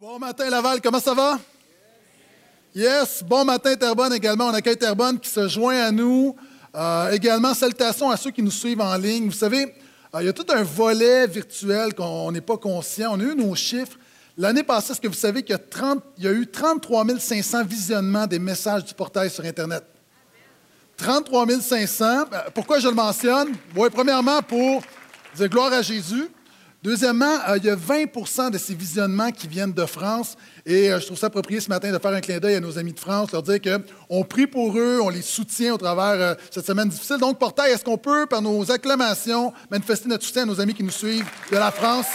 Bon matin Laval, comment ça va? Yes, bon matin Terrebonne également. On accueille Terrebonne qui se joint à nous. Euh, également, salutations à ceux qui nous suivent en ligne. Vous savez, euh, il y a tout un volet virtuel qu'on n'est pas conscient. On a eu nos chiffres. L'année passée, est-ce que vous savez qu'il y, a 30 il y a eu 33 500 visionnements des messages du portail sur Internet? 33 500. Ben, pourquoi je le mentionne? Oui, premièrement, pour dire gloire à Jésus. Deuxièmement, euh, il y a 20% de ces visionnements qui viennent de France. Et euh, je trouve ça approprié ce matin de faire un clin d'œil à nos amis de France, leur dire qu'on prie pour eux, on les soutient au travers euh, cette semaine difficile. Donc, Portail, est-ce qu'on peut, par nos acclamations, manifester notre soutien à nos amis qui nous suivent de la France?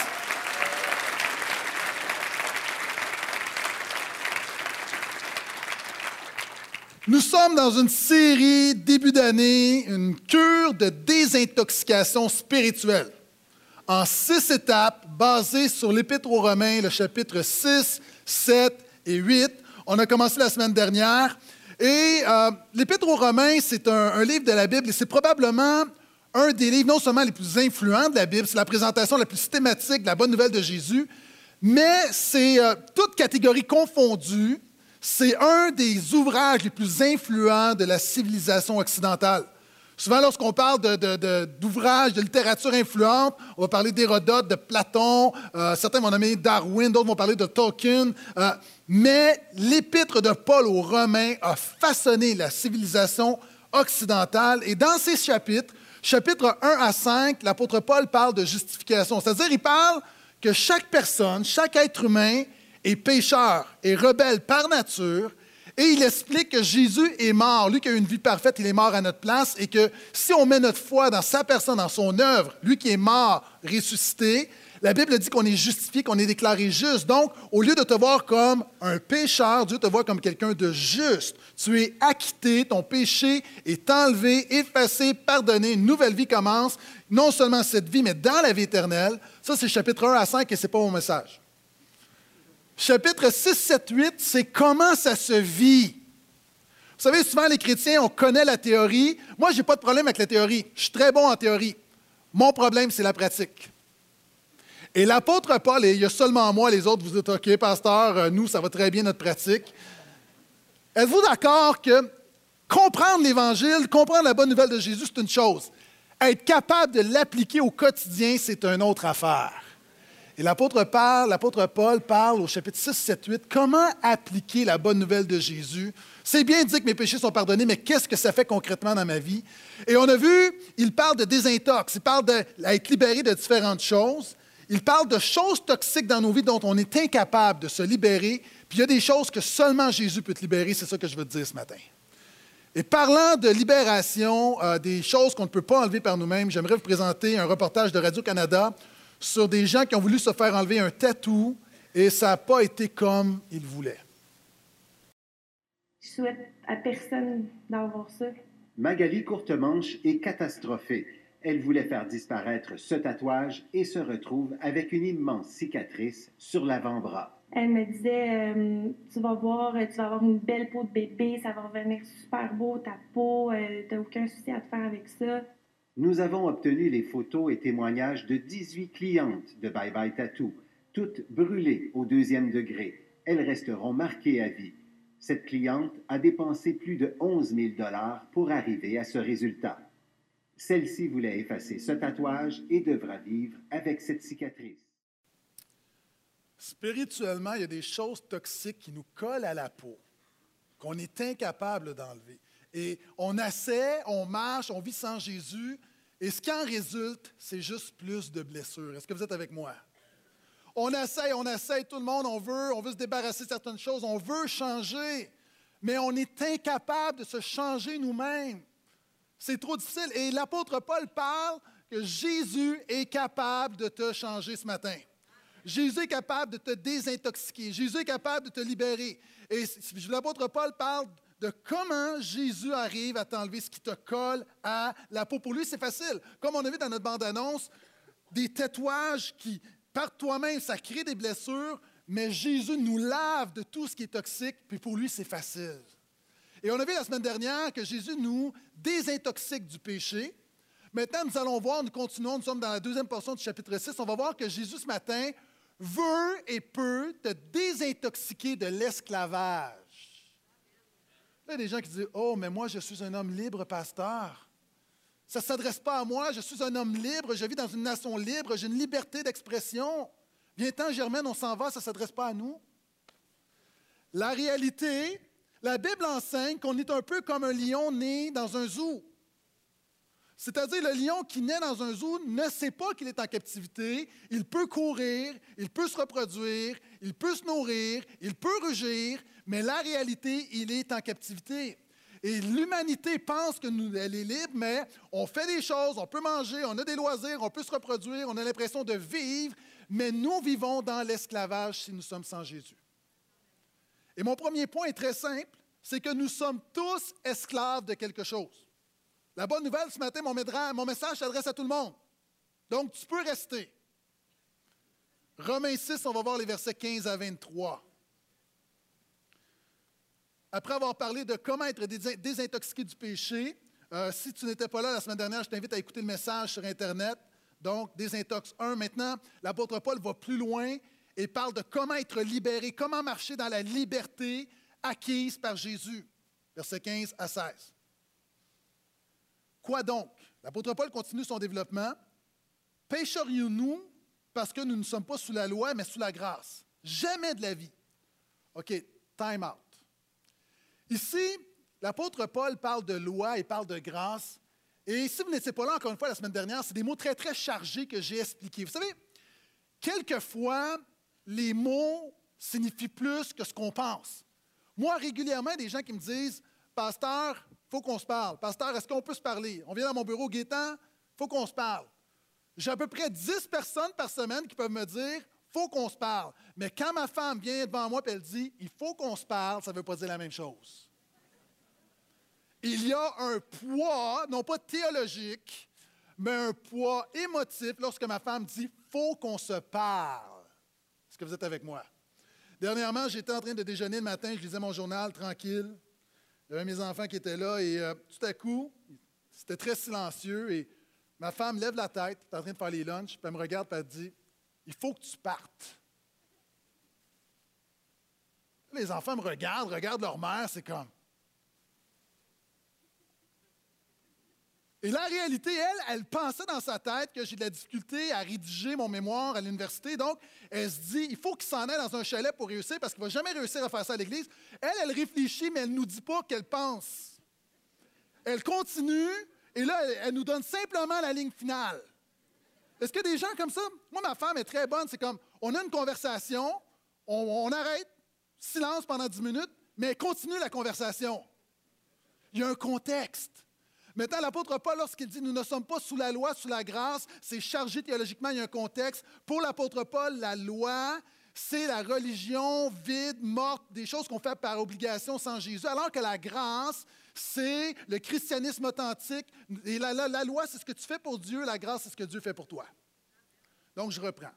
Nous sommes dans une série début d'année, une cure de désintoxication spirituelle en six étapes basées sur l'Épître aux Romains, le chapitre 6, 7 et 8. On a commencé la semaine dernière. Et euh, l'Épître aux Romains, c'est un, livre de la Bible et c'est probablement un des livres non seulement les plus influents de la Bible, c'est la présentation la plus systématique de la bonne nouvelle de Jésus, mais c'est euh, toute catégorie confondue, c'est un des ouvrages les plus influents de la civilisation occidentale. Souvent, lorsqu'on parle d'ouvrages, de, littérature influente, on va parler d'Hérodote, de Platon, euh, certains vont nommer Darwin, d'autres vont parler de Tolkien. Euh, mais l'épître de Paul aux Romains a façonné la civilisation occidentale. Et dans ces chapitres, chapitres 1 à 5, l'apôtre Paul parle de justification. C'est-à-dire, il parle que chaque personne, chaque être humain est pécheur et rebelle par nature et il explique que Jésus est mort. Lui qui a une vie parfaite, il est mort à notre place et que si on met notre foi dans sa personne, dans son œuvre, lui qui est mort, ressuscité, la Bible dit qu'on est justifié, qu'on est déclaré juste. Donc, au lieu de te voir comme un pécheur, Dieu te voit comme quelqu'un de juste. Tu es acquitté, ton péché est enlevé, effacé, pardonné, une nouvelle vie commence, non seulement cette vie, mais dans la vie éternelle. Ça, c'est chapitre 1 à 5 et ce n'est pas mon message. Chapitre 6, 7, 8, c'est comment ça se vit. Vous savez, souvent les chrétiens, on connaît la théorie. Moi, je n'ai pas de problème avec la théorie. Je suis très bon en théorie. Mon problème, c'est la pratique. Et l'apôtre Paul, et il y a seulement moi, les autres, vous dites, OK, pasteur, euh, nous, ça va très bien notre pratique. Êtes-vous d'accord que comprendre l'Évangile, comprendre la bonne nouvelle de Jésus, c'est une chose? Être capable de l'appliquer au quotidien, c'est une autre affaire. Et l'apôtre parle, l'apôtre Paul parle au chapitre 6, 7, 8, comment appliquer la bonne nouvelle de Jésus? C'est bien dit que mes péchés sont pardonnés, mais qu'est-ce que ça fait concrètement dans ma vie? Et on a vu, il parle de désintox, il parle d'être libéré de différentes choses. Il parle de choses toxiques dans nos vies dont on est incapable de se libérer. Puis il y a des choses que seulement Jésus peut te libérer, c'est ça que je veux te dire ce matin. Et parlant de libération, euh, des choses qu'on ne peut pas enlever par nous-mêmes, j'aimerais vous présenter un reportage de Radio-Canada sur des gens qui ont voulu se faire enlever un tatou et ça n'a pas été comme ils voulaient. Je souhaite à personne d'avoir ça. Magali Courtemanche est catastrophée. Elle voulait faire disparaître ce tatouage et se retrouve avec une immense cicatrice sur l'avant-bras. Elle me disait euh, Tu vas voir, tu vas avoir une belle peau de bébé, ça va revenir super beau ta peau, euh, tu n'as aucun souci à te faire avec ça. Nous avons obtenu les photos et témoignages de 18 clientes de Bye Bye Tattoo, toutes brûlées au deuxième degré. Elles resteront marquées à vie. Cette cliente a dépensé plus de 11 000 dollars pour arriver à ce résultat. Celle-ci voulait effacer ce tatouage et devra vivre avec cette cicatrice. Spirituellement, il y a des choses toxiques qui nous collent à la peau, qu'on est incapable d'enlever. Et on essaie, on marche, on vit sans Jésus, et ce qui en résulte, c'est juste plus de blessures. Est-ce que vous êtes avec moi? On essaie, on essaie, tout le monde, on veut, on veut se débarrasser de certaines choses, on veut changer, mais on est incapable de se changer nous-mêmes. C'est trop difficile. Et l'apôtre Paul parle que Jésus est capable de te changer ce matin. Jésus est capable de te désintoxiquer. Jésus est capable de te libérer. Et l'apôtre Paul parle de comment Jésus arrive à t'enlever ce qui te colle à la peau. Pour lui, c'est facile. Comme on a vu dans notre bande-annonce, des tatouages qui, par toi-même, ça crée des blessures, mais Jésus nous lave de tout ce qui est toxique, puis pour lui, c'est facile. Et on a vu la semaine dernière que Jésus nous désintoxique du péché. Maintenant, nous allons voir, nous continuons, nous sommes dans la deuxième portion du chapitre 6, on va voir que Jésus, ce matin, veut et peut te désintoxiquer de l'esclavage. Il y a des gens qui disent Oh, mais moi, je suis un homme libre, pasteur. Ça ne s'adresse pas à moi, je suis un homme libre, je vis dans une nation libre, j'ai une liberté d'expression. Viens-t'en, Germaine, on s'en va, ça ne s'adresse pas à nous. La réalité, la Bible enseigne qu'on est un peu comme un lion né dans un zoo. C'est-à-dire le lion qui naît dans un zoo ne sait pas qu'il est en captivité, il peut courir, il peut se reproduire, il peut se nourrir, il peut rugir, mais la réalité, il est en captivité. Et l'humanité pense que nous, elle est libre, mais on fait des choses, on peut manger, on a des loisirs, on peut se reproduire, on a l'impression de vivre, mais nous vivons dans l'esclavage si nous sommes sans Jésus. Et mon premier point est très simple, c'est que nous sommes tous esclaves de quelque chose. La bonne nouvelle ce matin, mon, mon message s'adresse à tout le monde. Donc, tu peux rester. Romains 6, on va voir les versets 15 à 23. Après avoir parlé de comment être désintoxiqué du péché, euh, si tu n'étais pas là la semaine dernière, je t'invite à écouter le message sur Internet. Donc, Désintox 1. Maintenant, l'apôtre Paul va plus loin et parle de comment être libéré, comment marcher dans la liberté acquise par Jésus. Versets 15 à 16. Quoi donc? L'apôtre Paul continue son développement. Pécherions-nous parce que nous ne sommes pas sous la loi, mais sous la grâce? Jamais de la vie. OK, time out. Ici, l'apôtre Paul parle de loi et parle de grâce. Et si vous n'étiez pas là encore une fois la semaine dernière, c'est des mots très, très chargés que j'ai expliqués. Vous savez, quelquefois, les mots signifient plus que ce qu'on pense. Moi, régulièrement, il des gens qui me disent Pasteur, faut qu'on se parle. Pasteur, est-ce qu'on peut se parler? On vient dans mon bureau, Gaétan, faut qu'on se parle. J'ai à peu près 10 personnes par semaine qui peuvent me dire faut qu'on se parle. Mais quand ma femme vient devant moi et elle dit il faut qu'on se parle, ça ne veut pas dire la même chose. Il y a un poids, non pas théologique, mais un poids émotif lorsque ma femme dit faut qu'on se parle. Est-ce que vous êtes avec moi? Dernièrement, j'étais en train de déjeuner le matin, je lisais mon journal tranquille. J'avais mes enfants qui étaient là et euh, tout à coup, c'était très silencieux et ma femme lève la tête, elle est en train de faire les lunchs, puis elle me regarde et elle dit Il faut que tu partes. Les enfants me regardent, regardent leur mère, c'est comme Et la réalité, elle, elle pensait dans sa tête que j'ai de la difficulté à rédiger mon mémoire à l'université. Donc, elle se dit, il faut qu'il s'en aille dans un chalet pour réussir parce qu'il ne va jamais réussir à faire ça à l'Église. Elle, elle réfléchit, mais elle ne nous dit pas qu'elle pense. Elle continue et là, elle, nous donne simplement la ligne finale. Est-ce que des gens comme ça? Moi, ma femme est très bonne. C'est comme, on a une conversation, on, arrête, silence pendant 10 minutes, mais continue la conversation. Il y a un contexte. Maintenant, l'apôtre Paul, lorsqu'il dit nous ne sommes pas sous la loi, sous la grâce, c'est chargé théologiquement, il y a un contexte. Pour l'apôtre Paul, la loi, c'est la religion vide, morte, des choses qu'on fait par obligation sans Jésus, alors que la grâce, c'est le christianisme authentique. Et la, loi, c'est ce que tu fais pour Dieu, la grâce, c'est ce que Dieu fait pour toi. Donc, je reprends.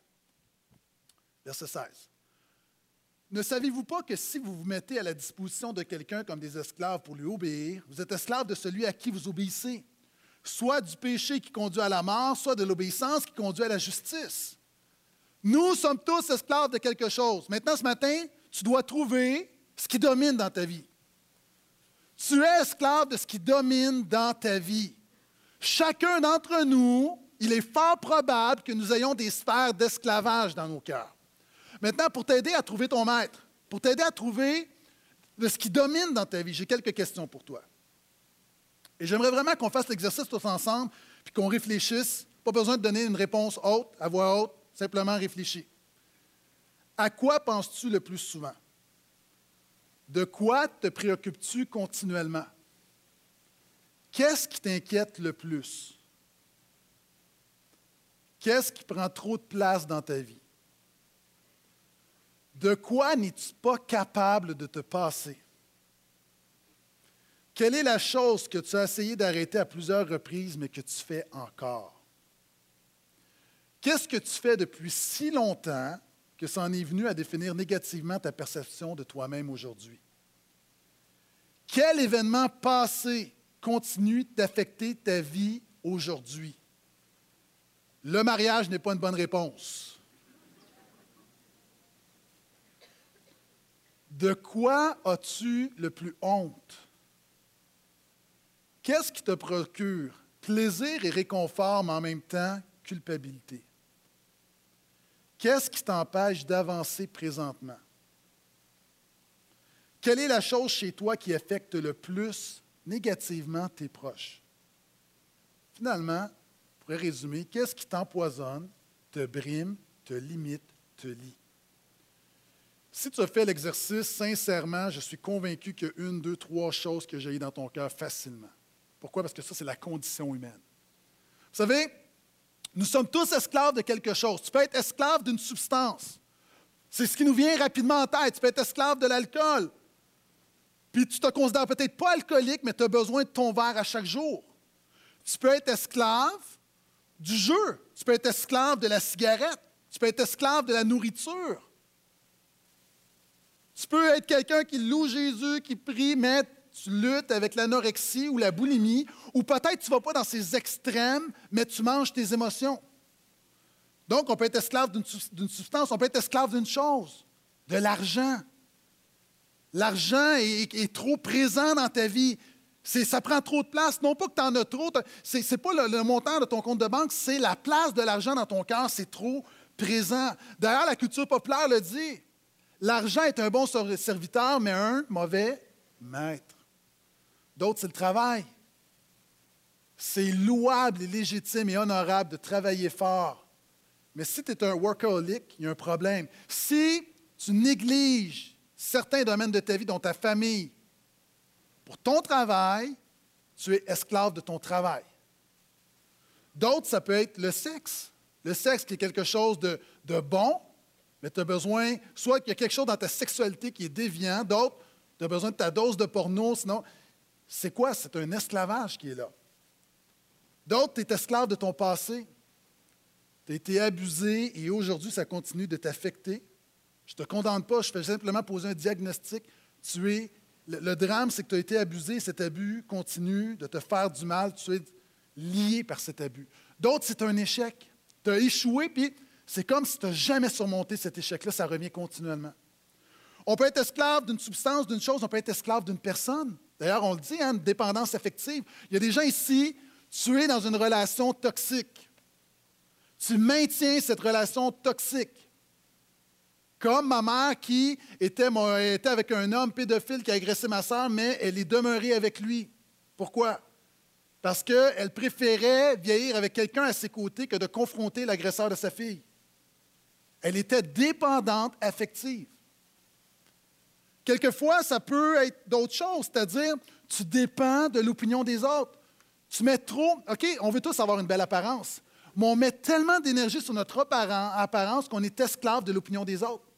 Verset 16. Ne savez-vous pas que si vous vous mettez à la disposition de quelqu'un comme des esclaves pour lui obéir, vous êtes esclave de celui à qui vous obéissez, soit du péché qui conduit à la mort, soit de l'obéissance qui conduit à la justice? Nous sommes tous esclaves de quelque chose. Maintenant, ce matin, tu dois trouver ce qui domine dans ta vie. Tu es esclave de ce qui domine dans ta vie. Chacun d'entre nous, il est fort probable que nous ayons des sphères d'esclavage dans nos cœurs. Maintenant, pour t'aider à trouver ton maître, pour t'aider à trouver ce qui domine dans ta vie, j'ai quelques questions pour toi. Et j'aimerais vraiment qu'on fasse l'exercice tous ensemble, puis qu'on réfléchisse. Pas besoin de donner une réponse haute, à voix haute, simplement réfléchis. À quoi penses-tu le plus souvent? De quoi te préoccupes-tu continuellement? Qu'est-ce qui t'inquiète le plus? Qu'est-ce qui prend trop de place dans ta vie? De quoi n'es-tu pas capable de te passer? Quelle est la chose que tu as essayé d'arrêter à plusieurs reprises, mais que tu fais encore? Qu'est-ce que tu fais depuis si longtemps que ça en est venu à définir négativement ta perception de toi-même aujourd'hui. Quel événement passé continue d'affecter ta vie aujourd'hui? Le mariage n'est pas une bonne réponse. De quoi as-tu le plus honte? Qu'est-ce qui te procure plaisir et réconfort, mais en même temps culpabilité? Qu'est-ce qui t'empêche d'avancer présentement? Quelle est la chose chez toi qui affecte le plus négativement tes proches? Finalement, pour résumer, qu'est-ce qui t'empoisonne, te brime, te limite, te lie? Si tu as fait l'exercice, sincèrement, je suis convaincu qu'il y a une, deux, trois choses que j'ai dans ton cœur facilement. Pourquoi? Parce que ça, c'est la condition humaine. Vous savez, nous sommes tous esclaves de quelque chose. Tu peux être esclave d'une substance. C'est ce qui nous vient rapidement en tête. Tu peux être esclave de l'alcool. Puis tu te considères peut-être pas alcoolique, mais tu as besoin de ton verre à chaque jour. Tu peux être esclave du jeu. Tu peux être esclave de la cigarette. Tu peux être esclave de la nourriture. Tu peux être quelqu'un qui loue Jésus, qui prie, mais tu luttes avec l'anorexie ou la boulimie, ou peut-être tu ne vas pas dans ces extrêmes, mais tu manges tes émotions. Donc, on peut être esclave d'une substance, on peut être esclave d'une chose, de l'argent. L'argent est, trop présent dans ta vie. Ça prend trop de place. Non pas que tu en as trop, ce n'est pas le, le, montant de ton compte de banque, c'est la place de l'argent dans ton cœur, c'est trop présent. D'ailleurs, la culture populaire le dit. L'argent est un bon serviteur, mais un mauvais maître. D'autres, c'est le travail. C'est louable et légitime et honorable de travailler fort. Mais si tu es un workaholic, il y a un problème. Si tu négliges certains domaines de ta vie, dont ta famille, pour ton travail, tu es esclave de ton travail. D'autres, ça peut être le sexe. Le sexe qui est quelque chose de, bon, mais tu as besoin, soit qu'il y a quelque chose dans ta sexualité qui est déviant, d'autres, tu as besoin de ta dose de porno, sinon, c'est quoi? C'est un esclavage qui est là. D'autres, tu es esclave de ton passé. Tu as été abusé et aujourd'hui, ça continue de t'affecter. Je ne te condamne pas, je fais simplement poser un diagnostic. Tu es, le, drame, c'est que tu as été abusé, cet abus continue de te faire du mal, tu es lié par cet abus. D'autres, c'est un échec. Tu as échoué, puis c'est comme si tu n'as jamais surmonté cet échec-là, ça revient continuellement. On peut être esclave d'une substance, d'une chose, on peut être esclave d'une personne. D'ailleurs, on le dit, hein, une dépendance affective. Il y a des gens ici, tu es dans une relation toxique. Tu maintiens cette relation toxique. Comme ma mère qui était, était avec un homme pédophile qui a agressé ma soeur, mais elle est demeurée avec lui. Pourquoi? Parce qu'elle préférait vieillir avec quelqu'un à ses côtés que de confronter l'agresseur de sa fille. Elle était dépendante affective. Quelquefois, ça peut être d'autres choses, c'est-à-dire tu dépends de l'opinion des autres. Tu mets trop, OK, on veut tous avoir une belle apparence, mais on met tellement d'énergie sur notre apparence qu'on est esclave de l'opinion des autres.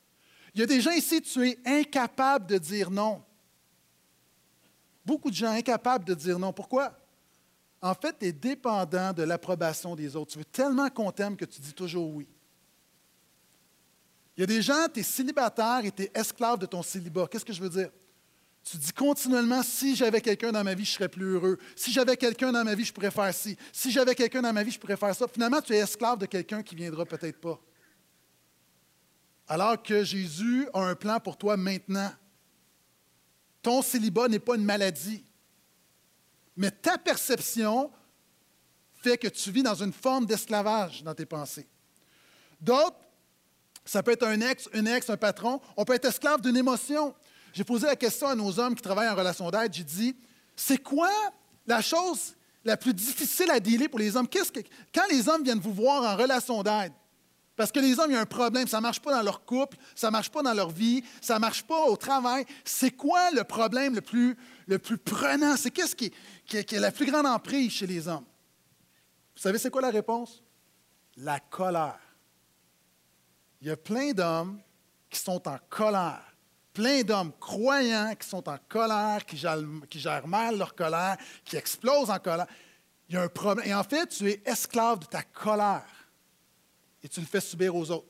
Il y a des gens ici, tu es incapable de dire non. Beaucoup de gens incapables de dire non. Pourquoi? En fait, tu es dépendant de l'approbation des autres. Tu veux tellement qu'on t'aime que tu dis toujours oui. Il y a des gens, tu es célibataire et tu es esclave de ton célibat. Qu'est-ce que je veux dire? Tu dis continuellement, si j'avais quelqu'un dans ma vie, je serais plus heureux. Si j'avais quelqu'un dans ma vie, je pourrais faire ci. Si j'avais quelqu'un dans ma vie, je pourrais faire ça. Finalement, tu es esclave de quelqu'un qui viendra peut-être pas. Alors que Jésus a un plan pour toi maintenant. Ton célibat n'est pas une maladie. Mais ta perception fait que tu vis dans une forme d'esclavage dans tes pensées. D'autres ça peut être un ex, une ex, un patron. On peut être esclave d'une émotion. J'ai posé la question à nos hommes qui travaillent en relation d'aide. J'ai dit, c'est quoi la chose la plus difficile à dealer pour les hommes? Quand les hommes viennent vous voir en relation d'aide, parce que les hommes, il y a un problème, ça ne marche pas dans leur couple, ça ne marche pas dans leur vie, ça ne marche pas au travail. C'est quoi le problème le plus, le plus prenant? C'est qu'est-ce qui, qui, qui est la plus grande emprise chez les hommes? Vous savez, c'est quoi la réponse? La colère. Il y a plein d'hommes qui sont en colère. Plein d'hommes croyants qui sont en colère, qui gèrent, mal leur colère, qui explosent en colère. Il y a un problème. Et en fait, tu es esclave de ta colère et tu le fais subir aux autres.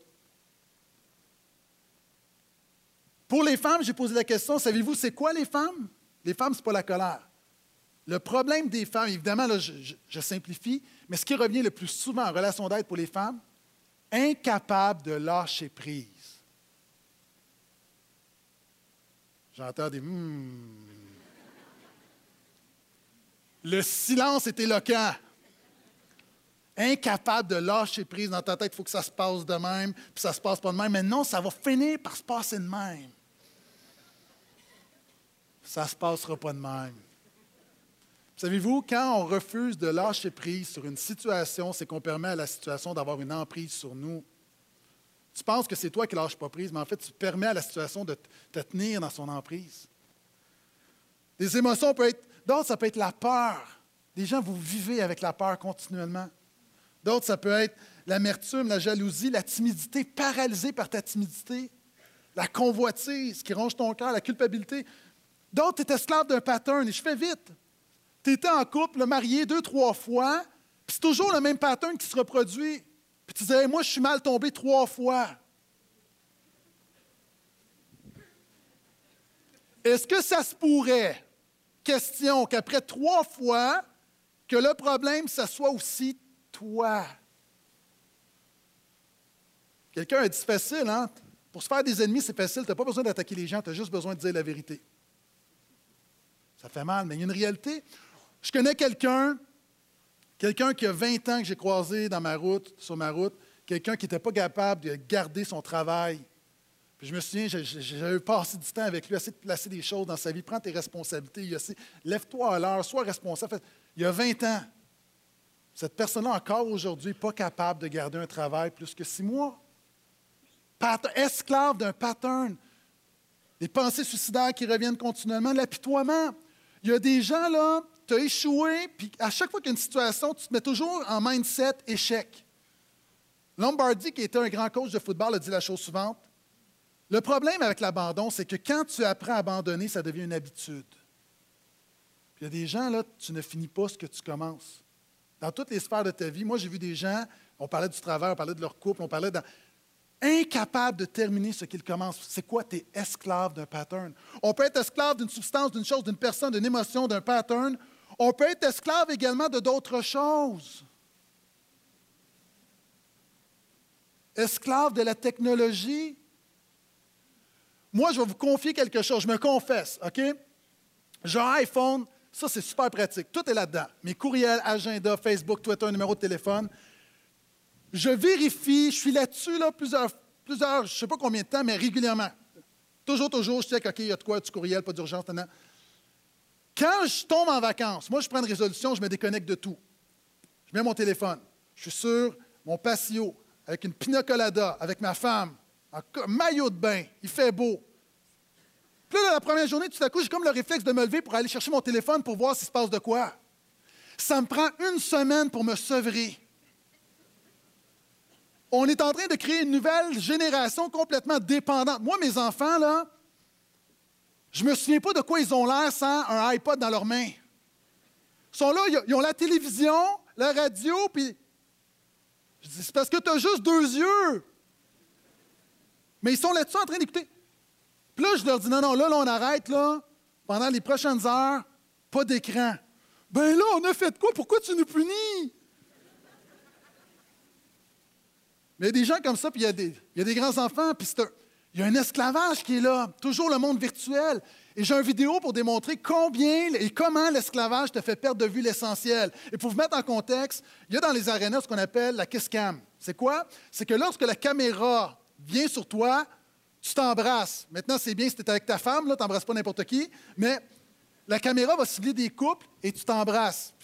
Pour les femmes, j'ai posé la question, savez-vous, c'est quoi les femmes? Les femmes, ce n'est pas la colère. Le problème des femmes, évidemment, là, je, simplifie, mais ce qui revient le plus souvent en relation d'aide pour les femmes, incapable de lâcher prise. J'entends des hmm. Le silence est éloquent. Incapable de lâcher prise dans ta tête, il faut que ça se passe de même, puis ça se passe pas de même. Mais non, ça va finir par se passer de même. Ça se passera pas de même. Savez-vous, quand on refuse de lâcher prise sur une situation, c'est qu'on permet à la situation d'avoir une emprise sur nous. Tu penses que c'est toi qui ne lâches pas prise, mais en fait, tu permets à la situation de te tenir dans son emprise. Des émotions peuvent être, d'autres, ça peut être la peur. Des gens, vous vivez avec la peur continuellement. D'autres, ça peut être l'amertume, la jalousie, la timidité, paralysée par ta timidité, la convoitise qui ronge ton cœur, la culpabilité. D'autres, tu es esclave d'un pattern. Et je fais vite. Tu étais en couple, marié deux, trois fois, puis c'est toujours le même pattern qui se reproduit. Puis tu disais, moi, je suis mal tombé trois fois. Est-ce que ça se pourrait, question, qu'après trois fois, que le problème, ça soit aussi toi? Quelqu'un a dit facile, hein? Pour se faire des ennemis, c'est facile. Tu n'as pas besoin d'attaquer les gens, tu as juste besoin de dire la vérité. Ça fait mal, mais il y a une réalité. Je connais quelqu'un, quelqu'un qui a 20 ans que j'ai croisé dans ma route, sur ma route, quelqu'un qui n'était pas capable de garder son travail. Puis je me souviens, j'avais passé du temps avec lui, essayer de placer des choses dans sa vie. Prends tes responsabilités. Lève-toi à l'heure, sois responsable. Il y a 20 ans. Cette personne-là, encore aujourd'hui, pas capable de garder un travail plus que six mois. esclave d'un pattern. Des pensées suicidaires qui reviennent continuellement, l'apitoiement. Il y a des gens, là, tu as échoué, puis à chaque fois qu'il y a une situation, tu te mets toujours en mindset échec. Lombardi, qui était un grand coach de football, a dit la chose suivante. Le problème avec l'abandon, c'est que quand tu apprends à abandonner, ça devient une habitude. Puis il y a des gens, là, tu ne finis pas ce que tu commences. Dans toutes les sphères de ta vie, moi, j'ai vu des gens, on parlait du travail, on parlait de leur couple, on parlait d'incapables incapable de terminer ce qu'ils commencent. C'est quoi? Tu es esclave d'un pattern? On peut être esclave d'une substance, d'une chose, d'une personne, d'une émotion, d'un pattern, on peut être esclave également de d'autres choses. Esclave de la technologie. Moi, je vais vous confier quelque chose. Je me confesse, OK? J'ai un iPhone, ça c'est super pratique. Tout est là-dedans. Mes courriels, agenda, Facebook, Twitter, numéro de téléphone. Je vérifie, je suis là-dessus là, plusieurs, plusieurs, je ne sais pas combien de temps, mais régulièrement. Toujours, toujours, je check, OK, il y a de quoi, du courriel, pas d'urgence, quand je tombe en vacances, moi, je prends une résolution, je me déconnecte de tout. Je mets mon téléphone. Je suis sur mon patio, avec une pina colada, avec ma femme, en maillot de bain. Il fait beau. Puis là, la première journée, tout à coup, j'ai comme le réflexe de me lever pour aller chercher mon téléphone pour voir s'il se passe de quoi. Ça me prend une semaine pour me sevrer. On est en train de créer une nouvelle génération complètement dépendante. Moi, mes enfants, là, je ne me souviens pas de quoi ils ont l'air sans un iPod dans leurs mains. Ils sont là, ils ont la télévision, la radio, puis je dis, c'est parce que tu as juste deux yeux. Mais ils sont là-dessus en train d'écouter. Puis là, je leur dis, non, non, là, là, on arrête, là, pendant les prochaines heures, pas d'écran. Ben là, on a fait quoi? Pourquoi tu nous punis? Mais il y a des gens comme ça, puis il y a des, grands-enfants, puis c'est un, il y a un esclavage qui est là, toujours le monde virtuel. Et j'ai une vidéo pour démontrer combien et comment l'esclavage te fait perdre de vue l'essentiel. Et pour vous mettre en contexte, il y a dans les arénas ce qu'on appelle la kiss cam. C'est quoi? C'est que lorsque la caméra vient sur toi, tu t'embrasses. Maintenant, c'est bien si tu es avec ta femme, tu n'embrasses pas n'importe qui, mais la caméra va cibler des couples et tu t'embrasses.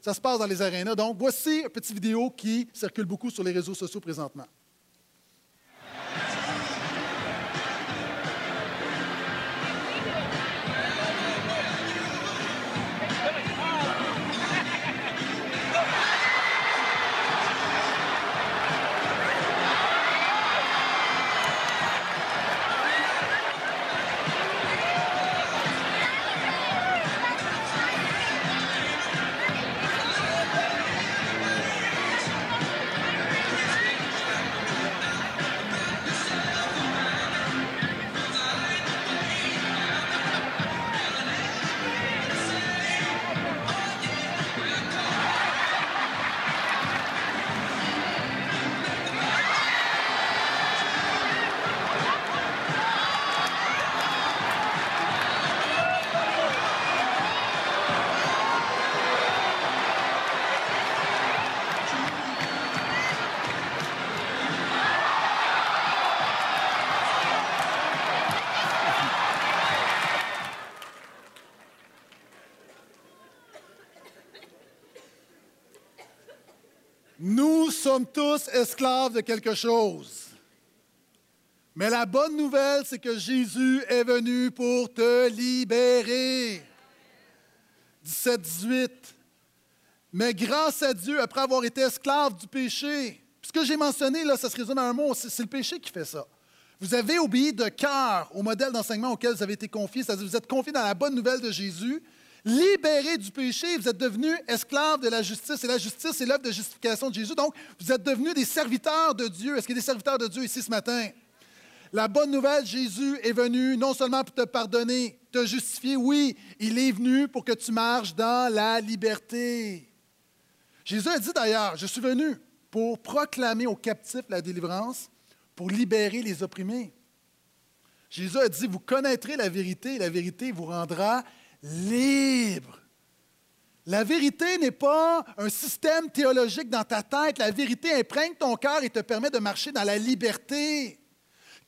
Ça se passe dans les arénas. Donc, voici une petite vidéo qui circule beaucoup sur les réseaux sociaux présentement. Sommes tous esclaves de quelque chose. Mais la bonne nouvelle, c'est que Jésus est venu pour te libérer. 17-18. Mais grâce à Dieu, après avoir été esclave du péché, ce que j'ai mentionné, là, ça se résume à un mot, c'est le péché qui fait ça. Vous avez obéi de cœur au modèle d'enseignement auquel vous avez été confié, c'est-à-dire vous êtes confié dans la bonne nouvelle de Jésus, libéré du péché, vous êtes devenu esclave de la justice. Et la justice, c'est l'œuvre de justification de Jésus. Donc, vous êtes devenus des serviteurs de Dieu. Est-ce qu'il y a des serviteurs de Dieu ici ce matin? La bonne nouvelle, Jésus est venu non seulement pour te pardonner, te justifier, oui, il est venu pour que tu marches dans la liberté. Jésus a dit d'ailleurs, je suis venu pour proclamer aux captifs la délivrance, pour libérer les opprimés. Jésus a dit, vous connaîtrez la vérité et la vérité vous rendra libre. La vérité n'est pas un système théologique dans ta tête. La vérité imprègne ton cœur et te permet de marcher dans la liberté.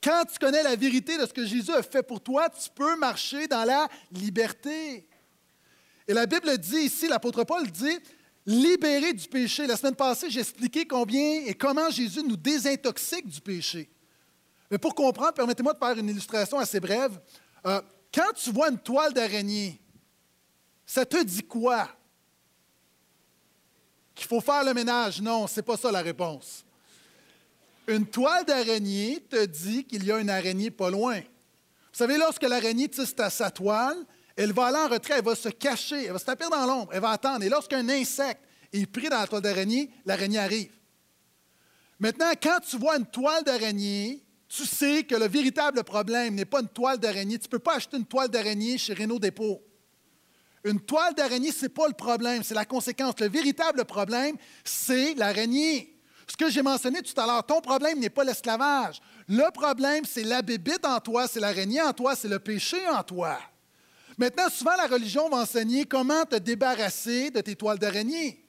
Quand tu connais la vérité de ce que Jésus a fait pour toi, tu peux marcher dans la liberté. Et la Bible dit ici, l'apôtre Paul dit, libéré du péché. La semaine passée, j'ai expliqué combien et comment Jésus nous désintoxique du péché. Mais pour comprendre, permettez-moi de faire une illustration assez brève. Euh, quand tu vois une toile d'araignée, ça te dit quoi? Qu'il faut faire le ménage? Non, ce n'est pas ça la réponse. Une toile d'araignée te dit qu'il y a une araignée pas loin. Vous savez, lorsque l'araignée tisse à sa toile, elle va aller en retrait, elle va se cacher, elle va se taper dans l'ombre, elle va attendre. Et lorsqu'un insecte est pris dans la toile d'araignée, l'araignée arrive. Maintenant, quand tu vois une toile d'araignée, tu sais que le véritable problème n'est pas une toile d'araignée. Tu ne peux pas acheter une toile d'araignée chez Renault Dépôt. Une toile d'araignée, ce n'est pas le problème, c'est la conséquence. Le véritable problème, c'est l'araignée. Ce que j'ai mentionné tout à l'heure, ton problème n'est pas l'esclavage. Le problème, c'est la bébite en toi, c'est l'araignée en toi, c'est le péché en toi. Maintenant, souvent, la religion va enseigner comment te débarrasser de tes toiles d'araignée.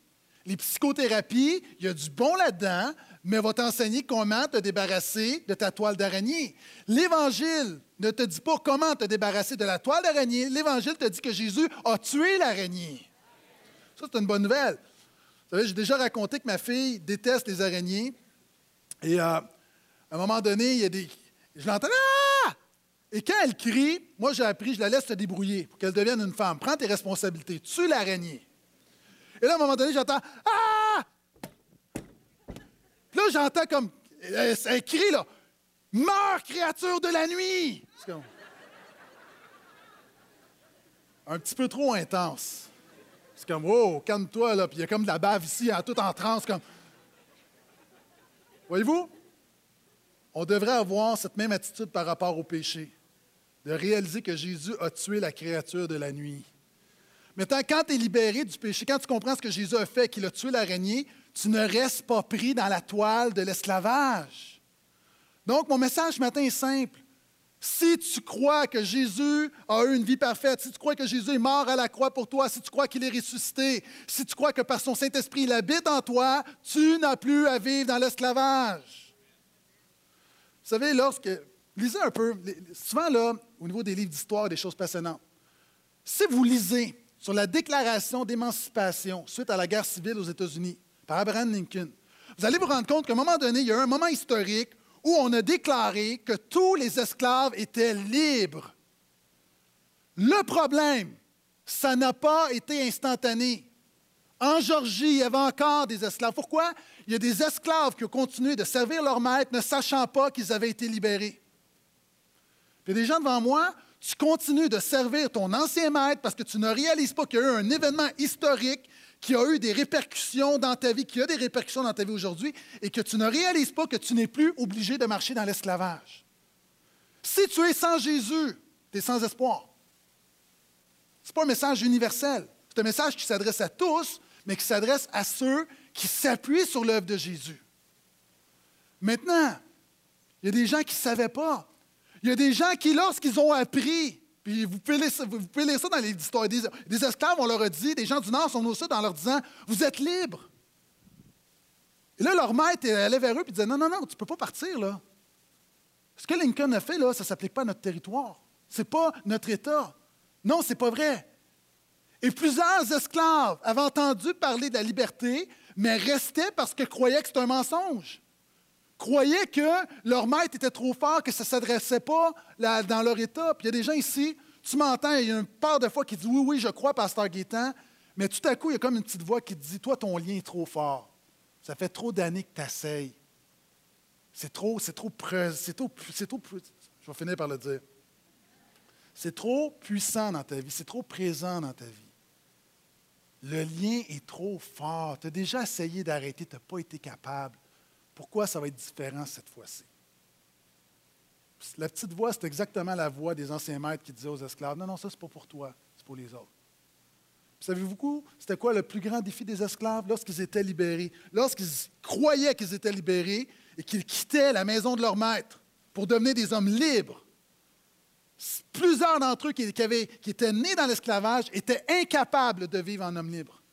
Les psychothérapies, il y a du bon là-dedans, mais va t'enseigner comment te débarrasser de ta toile d'araignée. L'Évangile ne te dit pas comment te débarrasser de la toile d'araignée. L'Évangile te dit que Jésus a tué l'araignée. Ça, c'est une bonne nouvelle. Vous savez, j'ai déjà raconté que ma fille déteste les araignées. Et euh, à un moment donné, il y a des. Je l'entends. Ah! Et quand elle crie, moi j'ai appris, je la laisse se débrouiller pour qu'elle devienne une femme. Prends tes responsabilités. Tue l'araignée. Et là, à un moment donné, j'entends Ah! Là, j'entends comme. Elle, elle, crie, là. Meurs, créature de la nuit! Comme... Un petit peu trop intense. C'est comme, oh, calme-toi, là. Puis il y a comme de la bave ici, tout en transe, comme. Voyez-vous? On devrait avoir cette même attitude par rapport au péché, de réaliser que Jésus a tué la créature de la nuit. Maintenant, quand tu es libéré du péché, quand tu comprends ce que Jésus a fait, qu'il a tué l'araignée, tu ne restes pas pris dans la toile de l'esclavage. Donc, mon message ce matin est simple. Si tu crois que Jésus a eu une vie parfaite, si tu crois que Jésus est mort à la croix pour toi, si tu crois qu'il est ressuscité, si tu crois que par son Saint-Esprit il habite en toi, tu n'as plus à vivre dans l'esclavage. Vous savez, lorsque. Lisez un peu, souvent là, au niveau des livres d'histoire, des choses passionnantes. Si vous lisez sur la déclaration d'émancipation suite à la guerre civile aux États-Unis par Abraham Lincoln, vous allez vous rendre compte qu'à un moment donné, il y a un moment historique où on a déclaré que tous les esclaves étaient libres. Le problème, ça n'a pas été instantané. En Georgie, il y avait encore des esclaves. Pourquoi? Il y a des esclaves qui ont continué de servir leur maître ne sachant pas qu'ils avaient été libérés. Puis il y a des gens devant moi, tu continues de servir ton ancien maître parce que tu ne réalises pas qu'il y a eu un événement historique qui a eu des répercussions dans ta vie, qui a des répercussions dans ta vie aujourd'hui, et que tu ne réalises pas que tu n'es plus obligé de marcher dans l'esclavage. Si tu es sans Jésus, tu es sans espoir. Ce n'est pas un message universel. C'est un message qui s'adresse à tous, mais qui s'adresse à ceux qui s'appuient sur l'œuvre de Jésus. Maintenant, il y a des gens qui ne savaient pas. Il y a des gens qui, lorsqu'ils ont appris puis vous pouvez, lire ça, dans les histoires. Des, esclaves, on leur a dit, des gens du Nord sont au Sud en leur disant Vous êtes libres. Et là, leur maître allait vers eux et disait Non, non, non, tu ne peux pas partir là. Ce que Lincoln a fait, là, ça ne s'applique pas à notre territoire. Ce n'est pas notre État. Non, ce n'est pas vrai. Et plusieurs esclaves avaient entendu parler de la liberté, mais restaient parce qu'ils croyaient que c'était un mensonge. Croyaient que leur maître était trop fort, que ça ne s'adressait pas dans leur état. Puis il y a des gens ici, tu m'entends, il y a une part de fois qui dit Oui, oui, je crois, Pasteur Guétan, mais tout à coup, il y a comme une petite voix qui dit Toi, ton lien est trop fort. Ça fait trop d'années que tu essayes. C'est trop, c'est trop, c'est trop, c'est trop, je vais finir par le dire. C'est trop puissant dans ta vie, c'est trop présent dans ta vie. Le lien est trop fort. Tu as déjà essayé d'arrêter, tu n'as pas été capable. Pourquoi ça va être différent cette fois-ci? La petite voix, c'est exactement la voix des anciens maîtres qui disaient aux esclaves Non, non, ça, c'est pas pour toi, c'est pour les autres. Savez-vous, c'était quoi le plus grand défi des esclaves? Lorsqu'ils étaient libérés? Lorsqu'ils croyaient qu'ils étaient libérés et qu'ils quittaient la maison de leur maître pour devenir des hommes libres. Plusieurs d'entre eux qui, qui étaient nés dans l'esclavage étaient incapables de vivre en homme libre.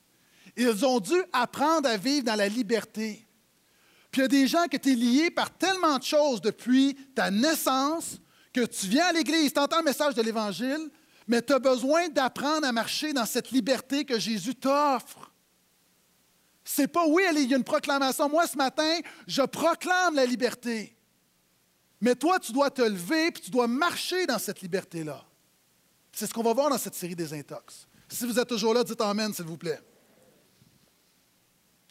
Ils ont dû apprendre à vivre dans la liberté. Puis il y a des gens qui étaient liés par tellement de choses depuis ta naissance que tu viens à l'Église, tu entends le message de l'Évangile, mais tu as besoin d'apprendre à marcher dans cette liberté que Jésus t'offre. C'est pas, oui, il y a une proclamation. Moi, ce matin, je proclame la liberté. Mais toi, tu dois te lever et tu dois marcher dans cette liberté-là. C'est ce qu'on va voir dans cette série des intox. Si vous êtes toujours là, dites Amen, s'il vous plaît.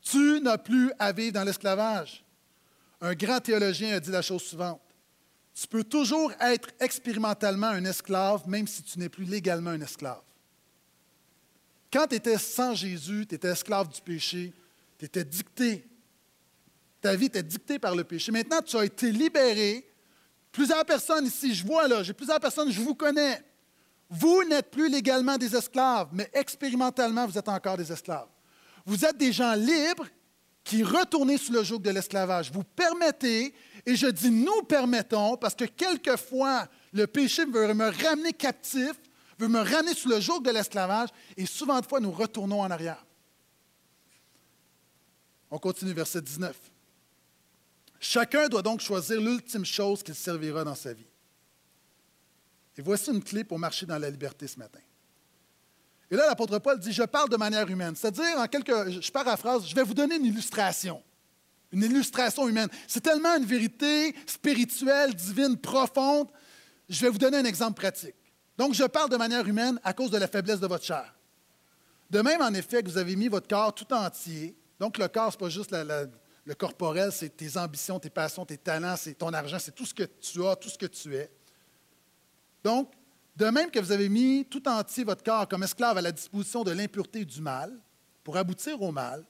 Tu n'as plus à vivre dans l'esclavage. Un grand théologien a dit la chose suivante. Tu peux toujours être expérimentalement un esclave, même si tu n'es plus légalement un esclave. Quand tu étais sans Jésus, tu étais esclave du péché, tu étais dicté. Ta vie était dictée par le péché. Maintenant, tu as été libéré. Plusieurs personnes ici, je vois là, j'ai plusieurs personnes, je vous connais. Vous n'êtes plus légalement des esclaves, mais expérimentalement, vous êtes encore des esclaves. Vous êtes des gens libres qui retournez sous le joug de l'esclavage. Vous permettez, et je dis nous permettons, parce que quelquefois, le péché veut me ramener captif, veut me ramener sous le joug de l'esclavage, et souvent de fois, nous retournons en arrière. On continue, verset 19. Chacun doit donc choisir l'ultime chose qu'il servira dans sa vie. Et voici une clé pour marcher dans la liberté ce matin. Et là, l'apôtre Paul dit, je parle de manière humaine. C'est-à-dire, en quelques, je paraphrase, je vais vous donner une illustration. Une illustration humaine. C'est tellement une vérité spirituelle, divine, profonde. Je vais vous donner un exemple pratique. Donc, je parle de manière humaine à cause de la faiblesse de votre chair. De même, en effet, que vous avez mis votre corps tout entier. Donc, le corps, ce n'est pas juste le corporel, c'est tes ambitions, tes passions, tes talents, c'est ton argent, c'est tout ce que tu as, tout ce que tu es. Donc, de même que vous avez mis tout entier votre corps comme esclave à la disposition de l'impureté et du mal, pour aboutir au mal,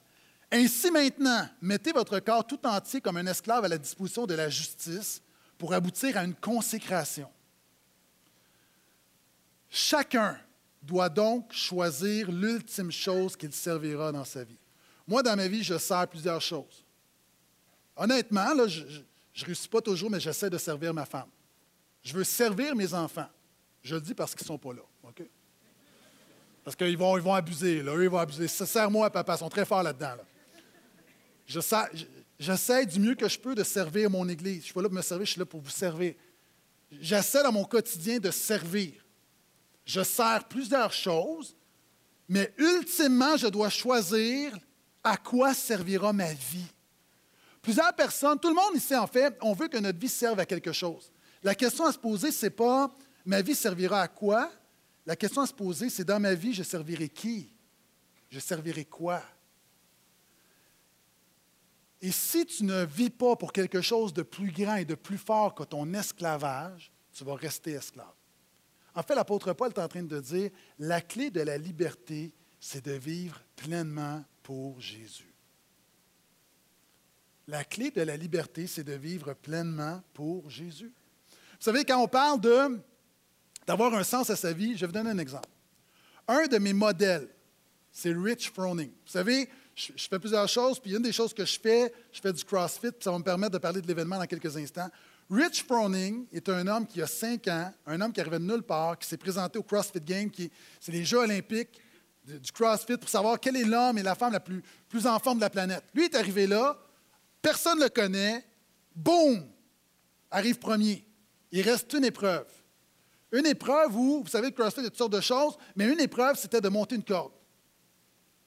ainsi maintenant, mettez votre corps tout entier comme un esclave à la disposition de la justice, pour aboutir à une consécration. Chacun doit donc choisir l'ultime chose qu'il servira dans sa vie. Moi, dans ma vie, je sers plusieurs choses. Honnêtement, je ne réussis pas toujours, mais j'essaie de servir ma femme. Je veux servir mes enfants. Je le dis parce qu'ils ne sont pas là. OK? Parce qu'ils vont, ils vont abuser. Là. Eux, ils vont abuser. Ça sert moi, papa. Ils sont très forts là-dedans. J'essaie du mieux que je peux de servir mon Église. Je ne suis pas là pour me servir, je suis là pour vous servir. J'essaie dans mon quotidien de servir. Je sers plusieurs choses, mais ultimement, je dois choisir à quoi servira ma vie. Plusieurs personnes, tout le monde ici, en fait, on veut que notre vie serve à quelque chose. La question à se poser, ce n'est pas ma vie servira à quoi? La question à se poser, c'est dans ma vie, je servirai qui? Je servirai quoi? Et si tu ne vis pas pour quelque chose de plus grand et de plus fort que ton esclavage, tu vas rester esclave. En fait, l'apôtre Paul est en train de dire, la clé de la liberté, c'est de vivre pleinement pour Jésus. La clé de la liberté, c'est de vivre pleinement pour Jésus. Vous savez, quand on parle de d'avoir un sens à sa vie, je vais vous donner un exemple. Un de mes modèles, c'est Rich Froning. Vous savez, je, fais plusieurs choses, puis une des choses que je fais, je fais du CrossFit, puis ça va me permettre de parler de l'événement dans quelques instants. Rich Froning est un homme qui a cinq ans, un homme qui arrivait de nulle part, qui s'est présenté au CrossFit Games, qui c'est les Jeux olympiques du CrossFit pour savoir quel est l'homme et la femme la plus, plus en forme de la planète. Lui est arrivé là, personne ne le connaît, boum, arrive premier. Il reste une épreuve. Une épreuve où, vous savez, le CrossFit, il y a toutes sortes de choses, mais une épreuve, c'était de monter une corde.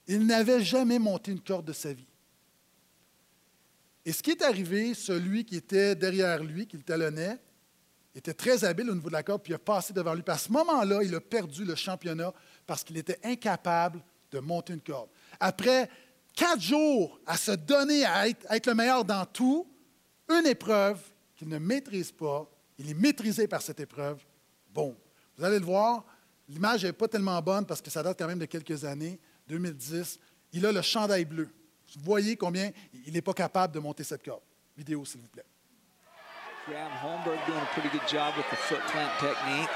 Il n'avait jamais monté une corde de sa vie. Et ce qui est arrivé, celui qui était derrière lui, qui le talonnait, était très habile au niveau de la corde, puis il a passé devant lui. Puis à ce moment-là, il a perdu le championnat parce qu'il était incapable de monter une corde. Après quatre jours à se donner à être, à être le meilleur dans tout, une épreuve qu'il ne maîtrise pas, il est maîtrisé par cette épreuve. Bon, vous allez le voir, l'image n'est pas tellement bonne parce que ça date quand même de quelques années, 2010. Il a le chandail bleu. Vous voyez combien il n'est pas capable de monter cette corde. Vidéo, s'il vous plaît. Graham Holmberg doing a pretty good job with the foot plant technique.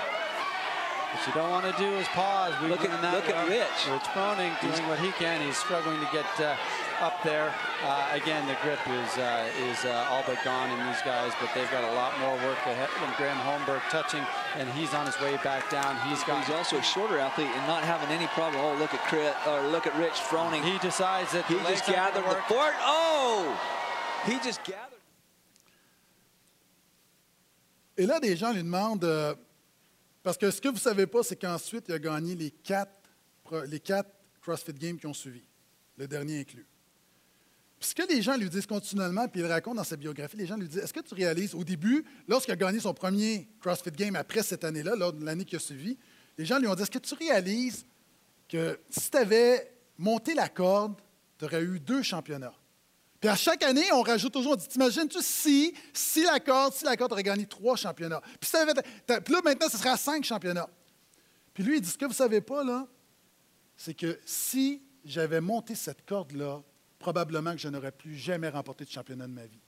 What you don't want to do is pause. We've Look at- look at. Rich. Rich Froning doing what he can. He's struggling to get uh, up there. Uh, again, the grip is uh, is uh, all but gone in these guys, but they've got a lot more work ahead. When Graham Holmberg touching, and he's on his way back down. He's got. He's also a shorter athlete and not having any problem. Oh, look at Crit, or look at Rich Froning. He decides that He just gathered the work. fort. Oh! He just gathered. Et là, des gens lui demandent, euh, parce que ce que vous savez pas, c'est qu'ensuite, il a gagné les quatre, les quatre CrossFit Games qui ont suivi, le dernier inclus. Puis ce que les gens lui disent continuellement, puis il raconte dans sa biographie, les gens lui disent, est-ce que tu réalises, au début, lorsqu'il a gagné son premier CrossFit Game après cette année-là, lors de l'année qui a suivi, les gens lui ont dit, est-ce que tu réalises que si tu avais monté la corde, tu aurais eu deux championnats? Puis à chaque année, on rajoute toujours, on dit, t'imagines-tu si, si la corde, si la corde aurait gagné trois championnats? Puis, ça avait- puis là, maintenant, ce serait à cinq championnats. Puis lui, il dit, ce que vous ne savez pas, là, c'est que si j'avais monté cette corde-là, probablement que je n'aurais plus jamais remporté de championnat de ma vie.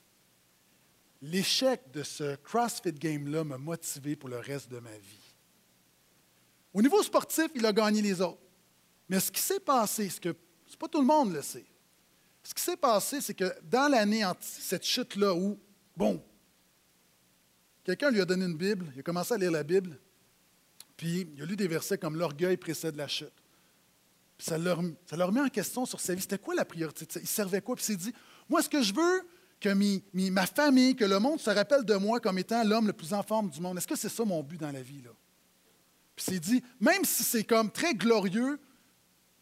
L'échec de ce CrossFit Game-là m'a motivé pour le reste de ma vie. Au niveau sportif, il a gagné les autres. Mais ce qui s'est passé, ce que c'est pas tout le monde le sait, ce qui s'est passé, c'est que dans l'année, cette chute-là où, bon, quelqu'un lui a donné une Bible, il a commencé à lire la Bible, puis il a lu des versets comme l'orgueil précède la chute. Ça leur, ça leur met en question sur sa vie. C'était quoi la priorité? Il servait quoi? Puis il s'est dit, moi, est-ce que je veux que ma famille, que le monde se rappelle de moi comme étant l'homme le plus en forme du monde? Est-ce que c'est ça mon but dans la vie? Là? Puis il s'est dit, même si c'est comme très glorieux,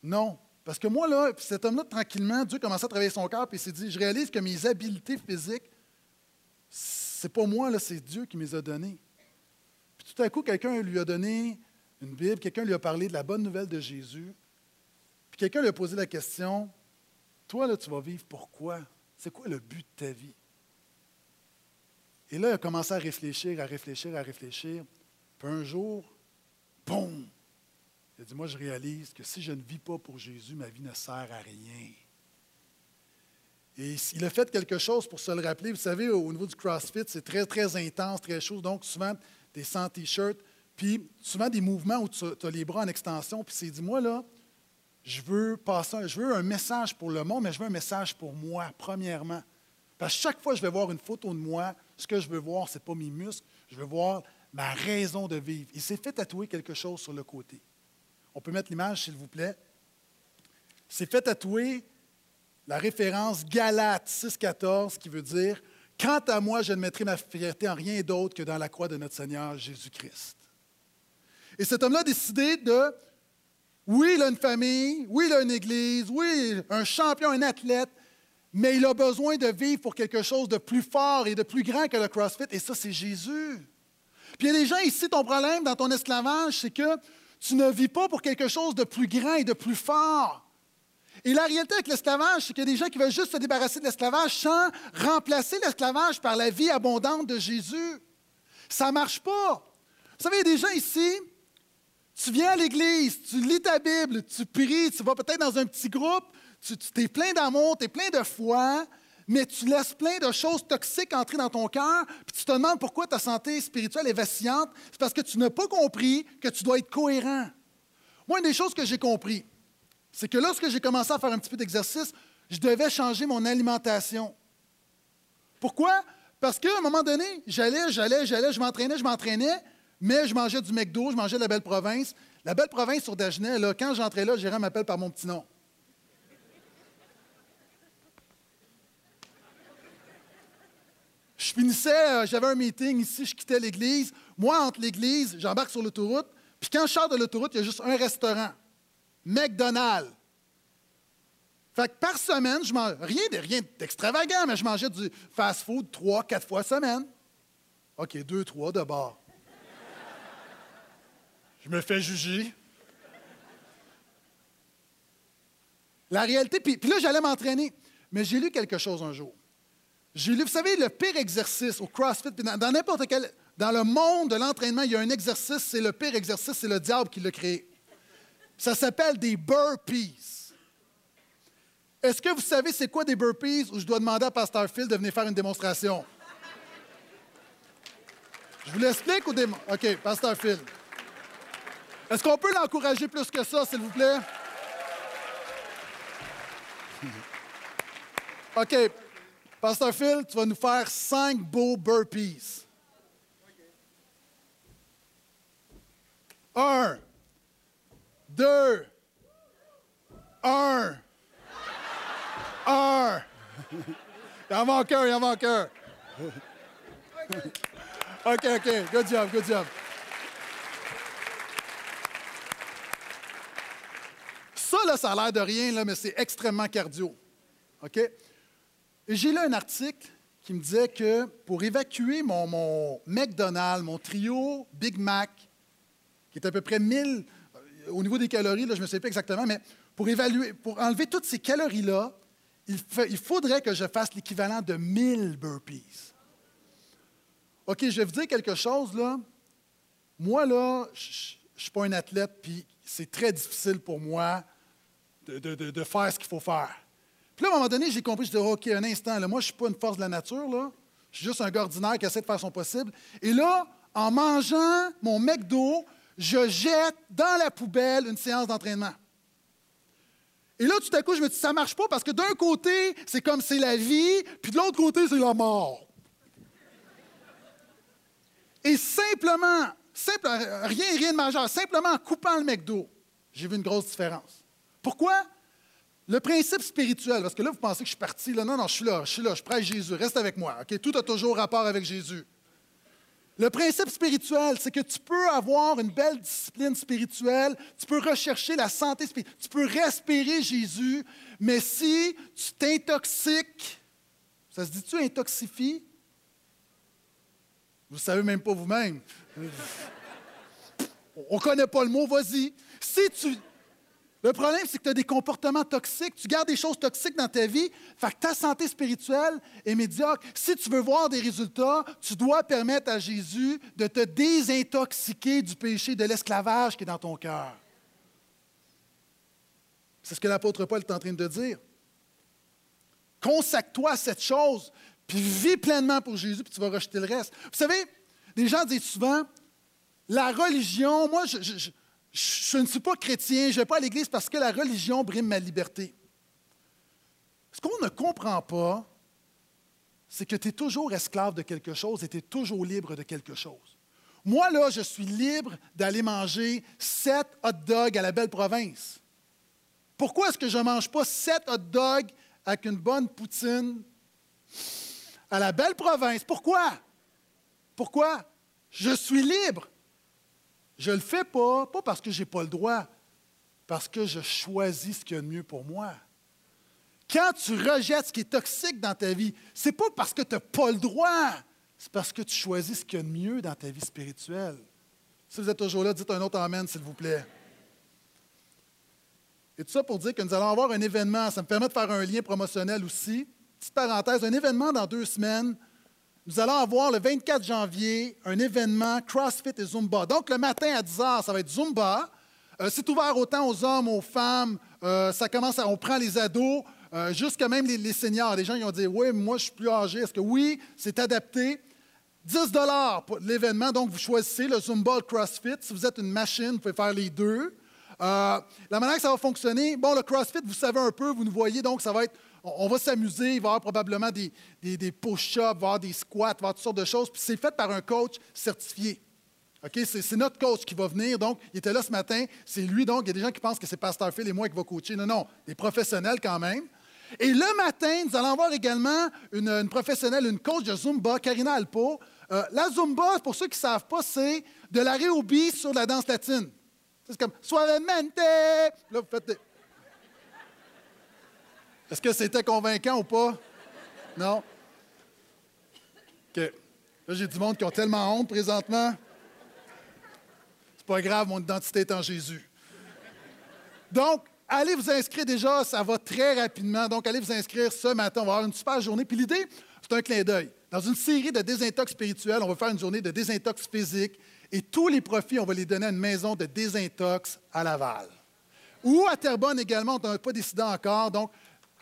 non. Parce que moi, là, cet homme-là, tranquillement, Dieu commençait à travailler son cœur, puis il s'est dit, je réalise que mes habiletés physiques, c'est pas moi, là, c'est Dieu qui les a données. Puis tout à coup, quelqu'un lui a donné une Bible, quelqu'un lui a parlé de la bonne nouvelle de Jésus, puis quelqu'un lui a posé la question, toi, là, tu vas vivre pourquoi? C'est quoi le but de ta vie? Et là, il a commencé à réfléchir, à réfléchir, à réfléchir. Puis un jour, boum! Il a dit, moi, je réalise que si je ne vis pas pour Jésus, ma vie ne sert à rien. Et il a fait quelque chose pour se le rappeler. Vous savez, au niveau du CrossFit, c'est très, très intense, très chaud. Donc, souvent, des sans t-shirts, puis souvent des mouvements où tu as les bras en extension. Puis, c'est dit, moi, là, je veux passer, je veux un message pour le monde, mais je veux un message pour moi, premièrement. Parce que chaque fois que je vais voir une photo de moi, ce que je veux voir, ce n'est pas mes muscles, je veux voir ma raison de vivre. Il s'est fait tatouer quelque chose sur le côté. On peut mettre l'image, s'il vous plaît. Il s'est fait tatouer la référence Galate 6,14 qui veut dire Quant à moi, je ne mettrai ma fierté en rien d'autre que dans la croix de notre Seigneur Jésus-Christ. Et cet homme-là a décidé de oui, il a une famille, oui, il a une église, oui, un champion, un athlète, mais il a besoin de vivre pour quelque chose de plus fort et de plus grand que le CrossFit, et ça, c'est Jésus. Puis il y a des gens ici, ton problème dans ton esclavage, c'est que tu ne vis pas pour quelque chose de plus grand et de plus fort. Et la réalité avec l'esclavage, c'est qu'il y a des gens qui veulent juste se débarrasser de l'esclavage sans remplacer l'esclavage par la vie abondante de Jésus. Ça ne marche pas. Vous savez, il y a des gens ici, tu viens à l'église, tu lis ta Bible, tu pries, tu vas peut-être dans un petit groupe, tu, es plein d'amour, tu es plein de foi, mais tu laisses plein de choses toxiques entrer dans ton cœur, puis tu te demandes pourquoi ta santé spirituelle est vacillante. C'est parce que tu n'as pas compris que tu dois être cohérent. Moi, une des choses que j'ai compris, c'est que lorsque j'ai commencé à faire un petit peu d'exercice, je devais changer mon alimentation. Pourquoi? Parce qu'à un moment donné, j'allais, j'allais, j'allais, je m'entraînais, je m'entraînais, mais je mangeais du McDo, je mangeais de la Belle Province. La Belle Province sur Dagenet, là, quand j'entrais là, Jérôme m'appelle par mon petit nom. Je finissais, euh, j'avais un meeting ici, je quittais l'église. Moi, entre l'église, j'embarque sur l'autoroute. Puis quand je sors de l'autoroute, il y a juste un restaurant. McDonald's. Fait que par semaine, je mange rien de rien d'extravagant, mais je mangeais du fast-food trois, quatre fois semaine. OK, deux, trois de bord. Je me fais juger. La réalité, puis, là, j'allais m'entraîner. Mais j'ai lu quelque chose un jour. J'ai lu, vous savez, le pire exercice au CrossFit, puis dans dans n'importe quel. Dans le monde de l'entraînement, il y a un exercice, c'est le pire exercice, c'est le diable qui l'a créé. Ça s'appelle des burpees. Est-ce que vous savez c'est quoi des burpees ou je dois demander à Pasteur Phil de venir faire une démonstration? Je vous l'explique ou démon... OK, Pasteur Phil. Est-ce qu'on peut l'encourager plus que ça, s'il vous plaît? OK. Pasteur Phil, tu vas nous faire cinq beaux burpees. Un, deux, un, un. Il en manque un, il en manque un. OK, OK. Good job, good job. Ça, là, ça a l'air de rien, là, mais c'est extrêmement cardio. OK? J'ai lu un article qui me disait que pour évacuer mon, McDonald's, mon trio Big Mac, qui est à peu près 1000 euh, au niveau des calories, je ne sais pas exactement, mais pour, évaluer, pour enlever toutes ces calories-là, il faudrait que je fasse l'équivalent de 1000 burpees. OK, je vais vous dire quelque chose, là. Moi, là, je ne suis pas un athlète, puis c'est très difficile pour moi de, faire ce qu'il faut faire. Puis là, à un moment donné, j'ai compris, je dis, OK, un instant, moi, je ne suis pas une force de la nature, là. Je suis juste un gars ordinaire qui essaie de faire son possible. Et là, en mangeant mon McDo, je jette dans la poubelle une séance d'entraînement. Et là, tout à coup, je me dis, ça ne marche pas parce que d'un côté, c'est comme c'est la vie, puis de l'autre côté, c'est la mort. Et simplement, simple, rien, rien de majeur, simplement en coupant le McDo, j'ai vu une grosse différence. Pourquoi? Le principe spirituel, parce que là, vous pensez que je suis parti. Non, non, je suis là, je suis là, je prêche Jésus, reste avec moi. OK? Tout a toujours rapport avec Jésus. Le principe spirituel, c'est que tu peux avoir une belle discipline spirituelle, tu peux rechercher la santé spirituelle, tu peux respirer Jésus, mais si tu t'intoxiques, ça se dit-tu intoxifie? Vous ne savez même pas vous-même. On ne connaît pas le mot, vas-y. Si tu. Le problème, c'est que tu as des comportements toxiques, tu gardes des choses toxiques dans ta vie, fait que ta santé spirituelle est médiocre. Si tu veux voir des résultats, tu dois permettre à Jésus de te désintoxiquer du péché, de l'esclavage qui est dans ton cœur. C'est ce que l'apôtre Paul est en train de dire. Consacre-toi à cette chose, puis vis pleinement pour Jésus, puis tu vas rejeter le reste. Vous savez, les gens disent souvent, la religion, moi, je, je- je- ne suis pas chrétien, je ne vais pas à l'Église parce que la religion brime ma liberté. Ce qu'on ne comprend pas, c'est que tu es toujours esclave de quelque chose et tu es toujours libre de quelque chose. Moi, là, je suis libre d'aller manger sept hot dogs à la belle province. Pourquoi est-ce que je ne mange pas sept hot dogs avec une bonne poutine à la belle province? Pourquoi? Pourquoi? Je suis libre. Je ne le fais pas, pas parce que je n'ai pas le droit, parce que je choisis ce qu'il y a de mieux pour moi. Quand tu rejettes ce qui est toxique dans ta vie, c'est pas parce que tu n'as pas le droit, c'est parce que tu choisis ce qu'il y a de mieux dans ta vie spirituelle. Si vous êtes toujours là, dites un autre Amen, s'il vous plaît. Et tout ça pour dire que nous allons avoir un événement. Ça me permet de faire un lien promotionnel aussi. Petite parenthèse, un événement dans deux semaines. Nous allons avoir le 24 janvier un événement CrossFit et Zumba. Donc, le matin à 10 h, ça va être Zumba. Euh, c'est ouvert autant aux hommes, aux femmes. Euh, ça commence à, on prend les ados, euh, jusqu'à même les, seniors. Les gens ils ont dit Oui, moi, je suis plus âgé. Est-ce que oui, c'est adapté? 10 pour l'événement. Donc, vous choisissez le Zumba, le CrossFit. Si vous êtes une machine, vous pouvez faire les deux. La manière que ça va fonctionner, bon, le CrossFit, vous savez un peu, vous nous voyez, donc ça va être, on, va s'amuser, il va y avoir probablement des, des, push-ups, des squats, il toutes sortes de choses, puis c'est fait par un coach certifié. OK? C'est, notre coach qui va venir, donc il était là ce matin, c'est lui, donc il y a des gens qui pensent que c'est Pasteur Phil et moi qui va coacher. Non, non, des professionnels quand même. Et le matin, nous allons avoir également une, professionnelle, une coach de Zumba, Karina Alpo. Euh, la Zumba, pour ceux qui ne savent pas, c'est de au bis sur la danse latine. C'est comme Suavemente. Là, vous faites Est-ce que c'était convaincant ou pas? Non? OK. Là, j'ai du monde qui ont tellement honte présentement. C'est pas grave, mon identité est en Jésus. Donc, allez vous inscrire déjà, ça va très rapidement. Donc, allez vous inscrire ce matin. On va avoir une super journée. Puis l'idée, c'est un clin d'œil. Dans une série de désintox spirituels, on va faire une journée de désintox physique et tous les profits, on va les donner à une maison de désintox à Laval. Ou à Terrebonne également, on n'a pas décidé encore. Donc,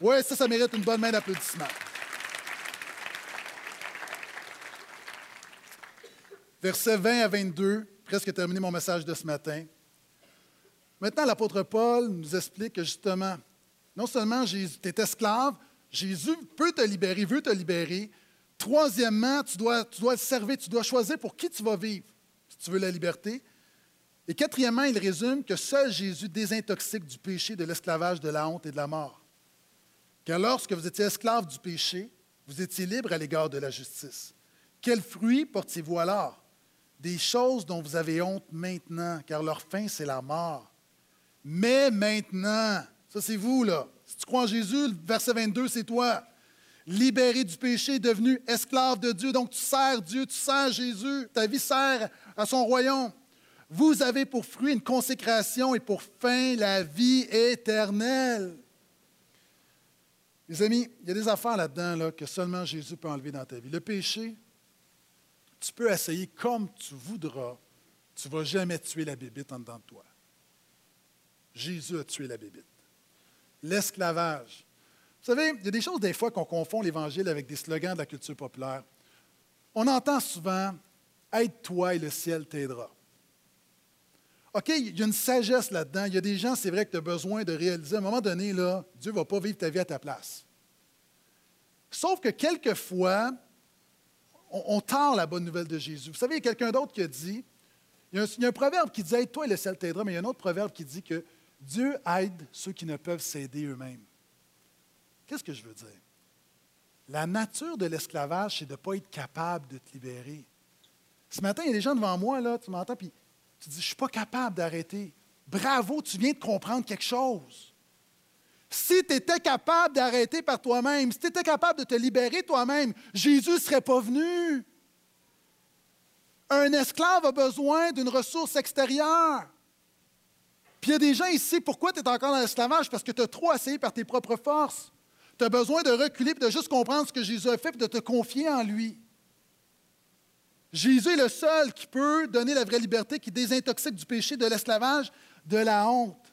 oui, ça, ça mérite une bonne main d'applaudissement. Versets 20 à 22, presque terminé mon message de ce matin. Maintenant, l'apôtre Paul nous explique que justement, non seulement tu es esclave, Jésus peut te libérer, veut te libérer. Troisièmement, tu dois, tu dois le servir, tu dois choisir pour qui tu vas vivre, si tu veux la liberté. Et quatrièmement, il résume que seul Jésus désintoxique du péché, de l'esclavage, de la honte et de la mort. Car lorsque vous étiez esclave du péché, vous étiez libre à l'égard de la justice. Quel fruit portiez-vous alors? Des choses dont vous avez honte maintenant, car leur fin, c'est la mort. Mais maintenant, ça c'est vous là. Si tu crois en Jésus, le verset 22, c'est toi. Libéré du péché, devenu esclave de Dieu. Donc tu sers Dieu, tu sers Jésus. Ta vie sert à son royaume. Vous avez pour fruit une consécration et pour fin la vie éternelle. Les amis, il y a des affaires là-dedans là, que seulement Jésus peut enlever dans ta vie. Le péché, tu peux essayer comme tu voudras, tu ne vas jamais tuer la bébite en dedans de toi. Jésus a tué la bébite. L'esclavage. Vous savez, il y a des choses des fois qu'on confond l'Évangile avec des slogans de la culture populaire. On entend souvent Aide-toi et le ciel t'aidera. OK, il y a une sagesse là-dedans. Il y a des gens, c'est vrai que tu as besoin de réaliser à un moment donné, là, Dieu ne va pas vivre ta vie à ta place. Sauf que quelquefois, on, tord la bonne nouvelle de Jésus. Vous savez, il y a quelqu'un d'autre qui a dit, il y, a un, il y a un proverbe qui dit Aide-toi et le ciel t'aidera, mais il y a un autre proverbe qui dit que Dieu aide ceux qui ne peuvent s'aider eux-mêmes. Qu'est-ce que je veux dire? La nature de l'esclavage, c'est de ne pas être capable de te libérer. Ce matin, il y a des gens devant moi, là, tu m'entends, puis tu dis, je ne suis pas capable d'arrêter. Bravo, tu viens de comprendre quelque chose. Si tu étais capable d'arrêter par toi-même, si tu étais capable de te libérer toi-même, Jésus ne serait pas venu. Un esclave a besoin d'une ressource extérieure. Puis il y a des gens ici, pourquoi tu es encore dans l'esclavage? Parce que tu as trop essayé par tes propres forces. Tu as besoin de reculer et de juste comprendre ce que Jésus a fait et de te confier en lui. Jésus est le seul qui peut donner la vraie liberté, qui désintoxique du péché, de l'esclavage, de la honte.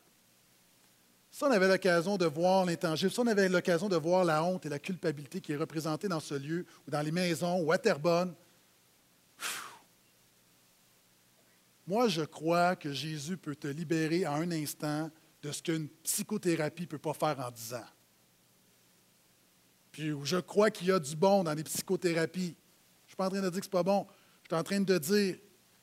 Ça, on avait l'occasion de voir l'intangible. Ça, on avait l'occasion de voir la honte et la culpabilité qui est représentée dans ce lieu, ou dans les maisons, ou à Terrebonne. Moi, je crois que Jésus peut te libérer en un instant de ce qu'une psychothérapie ne peut pas faire en dix ans. Puis je crois qu'il y a du bon dans les psychothérapies. Je ne suis pas en train de dire que ce n'est pas bon. Je suis en train de dire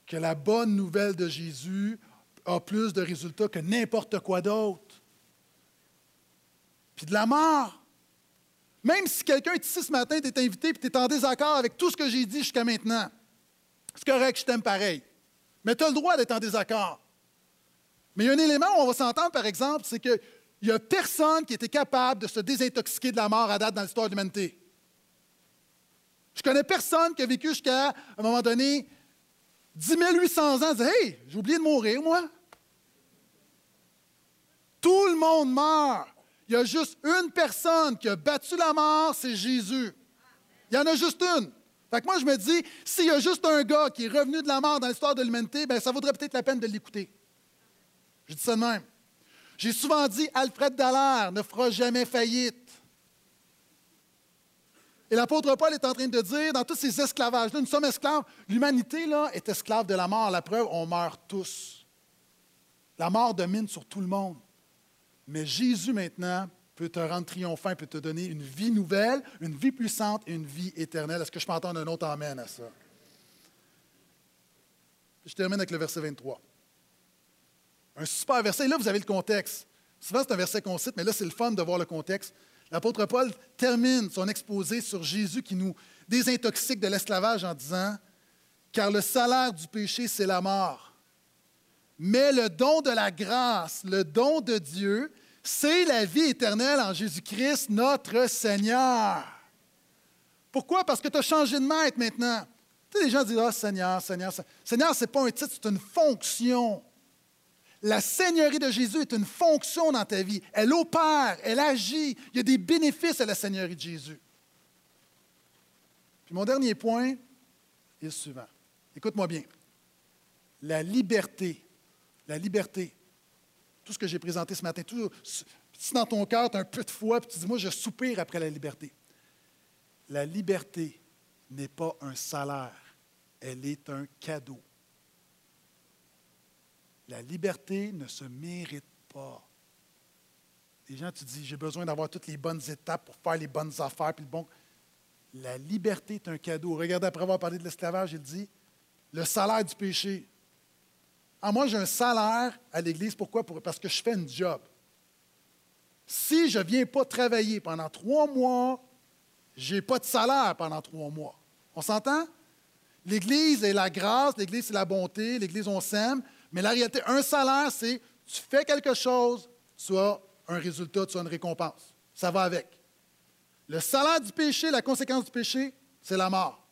que la bonne nouvelle de Jésus a plus de résultats que n'importe quoi d'autre. Puis de la mort. Même si quelqu'un est ici ce matin, tu es invité et tu es en désaccord avec tout ce que j'ai dit jusqu'à maintenant, c'est correct, je t'aime pareil. Mais tu as le droit d'être en désaccord. Mais il y a un élément où on va s'entendre, par exemple, c'est qu'il n'y a personne qui était capable de se désintoxiquer de la mort à date dans l'histoire de l'humanité. Je connais personne qui a vécu jusqu'à un moment donné 10 800 ans, Hey, j'ai oublié de mourir, moi. Tout le monde meurt. Il y a juste une personne qui a battu la mort, c'est Jésus. Il y en a juste une. Fait que moi, je me dis, s'il y a juste un gars qui est revenu de la mort dans l'histoire de l'humanité, ben, ça vaudrait peut-être la peine de l'écouter. Je dis ça de même. J'ai souvent dit, Alfred Dallaire ne fera jamais faillite. Et l'apôtre Paul est en train de dire, dans tous ces esclavages-là, nous sommes esclaves. L'humanité, là, est esclave de la mort. La preuve, on meurt tous. La mort domine sur tout le monde. Mais Jésus, maintenant, peut te rendre triomphant, peut te donner une vie nouvelle, une vie puissante et une vie éternelle. Est-ce que je peux entendre un autre Amen à ça? Je termine avec le verset 23. Un super verset. Et là, vous avez le contexte. Souvent, c'est un verset qu'on cite, mais là, c'est le fun de voir le contexte. L'apôtre Paul termine son exposé sur Jésus qui nous désintoxique de l'esclavage en disant Car le salaire du péché, c'est la mort. Mais le don de la grâce, le don de Dieu, c'est la vie éternelle en Jésus-Christ, notre Seigneur. Pourquoi? Parce que tu as changé de maître maintenant. Tu sais, les gens disent Ah, Seigneur, Seigneur. Seigneur, ce n'est pas un titre, c'est une fonction. La Seigneurie de Jésus est une fonction dans ta vie. Elle opère, elle agit. Il y a des bénéfices à la Seigneurie de Jésus. Puis mon dernier point est le suivant. Écoute-moi bien. La liberté, la liberté, tout ce que j'ai présenté ce matin, tout, si dans ton cœur, tu as un peu de foi, puis tu dis, moi, je soupire après la liberté. La liberté n'est pas un salaire, elle est un cadeau. La liberté ne se mérite pas. Les gens, tu dis, j'ai besoin d'avoir toutes les bonnes étapes pour faire les bonnes affaires. La liberté est un cadeau. Regardez, après avoir parlé de l'esclavage, il dit, le salaire du péché. Ah, moi, j'ai un salaire à l'Église. Pourquoi? Parce que je fais un job. Si je ne viens pas travailler pendant trois mois, je n'ai pas de salaire pendant trois mois. On s'entend? L'Église est la grâce, l'Église c'est la bonté, l'Église on s'aime, mais la réalité, un salaire, c'est tu fais quelque chose, tu as un résultat, tu as une récompense. Ça va avec. Le salaire du péché, la conséquence du péché, c'est la mort.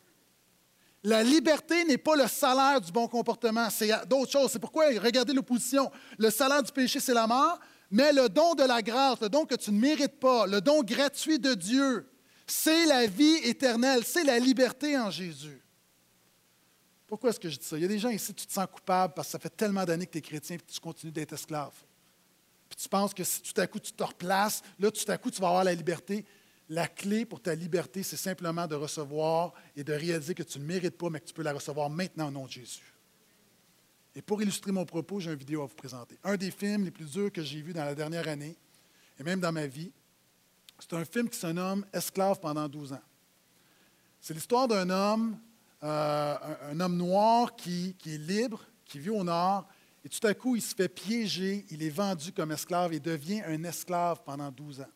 La liberté n'est pas le salaire du bon comportement, c'est d'autres choses. C'est pourquoi, regardez l'opposition. Le salaire du péché, c'est la mort, mais le don de la grâce, le don que tu ne mérites pas, le don gratuit de Dieu, c'est la vie éternelle, c'est la liberté en Jésus. Pourquoi est-ce que je dis ça? Il y a des gens ici, tu te sens coupable parce que ça fait tellement d'années que tu es chrétien et tu continues d'être esclave. Puis tu penses que si tout à coup tu te replaces, là, tout à coup tu vas avoir la liberté. La clé pour ta liberté, c'est simplement de recevoir et de réaliser que tu ne mérites pas, mais que tu peux la recevoir maintenant au nom de Jésus. Et pour illustrer mon propos, j'ai une vidéo à vous présenter. Un des films les plus durs que j'ai vus dans la dernière année, et même dans ma vie, c'est un film qui se nomme Esclave pendant 12 ans. C'est l'histoire d'un homme, euh, un, homme noir qui, est libre, qui vit au nord, et tout à coup, il se fait piéger, il est vendu comme esclave et devient un esclave pendant 12 ans.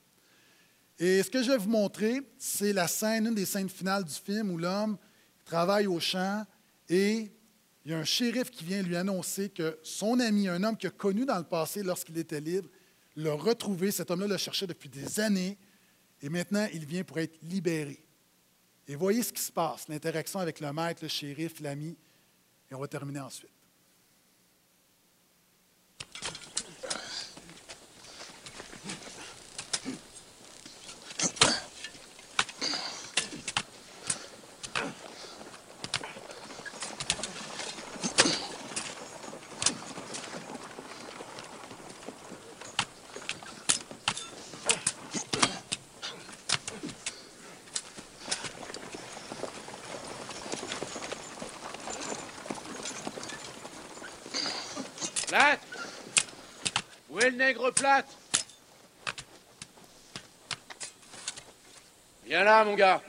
Et ce que je vais vous montrer, c'est la scène, une des scènes finales du film où l'homme travaille au champ et il y a un shérif qui vient lui annoncer que son ami, un homme qu'il a connu dans le passé lorsqu'il était libre, l'a retrouvé. Cet homme-là l'a cherché depuis des années et maintenant il vient pour être libéré. Et voyez ce qui se passe, l'interaction avec le maître, le shérif, l'ami, et on va terminer ensuite. Plate Où est le nègre plate Viens là, mon gars.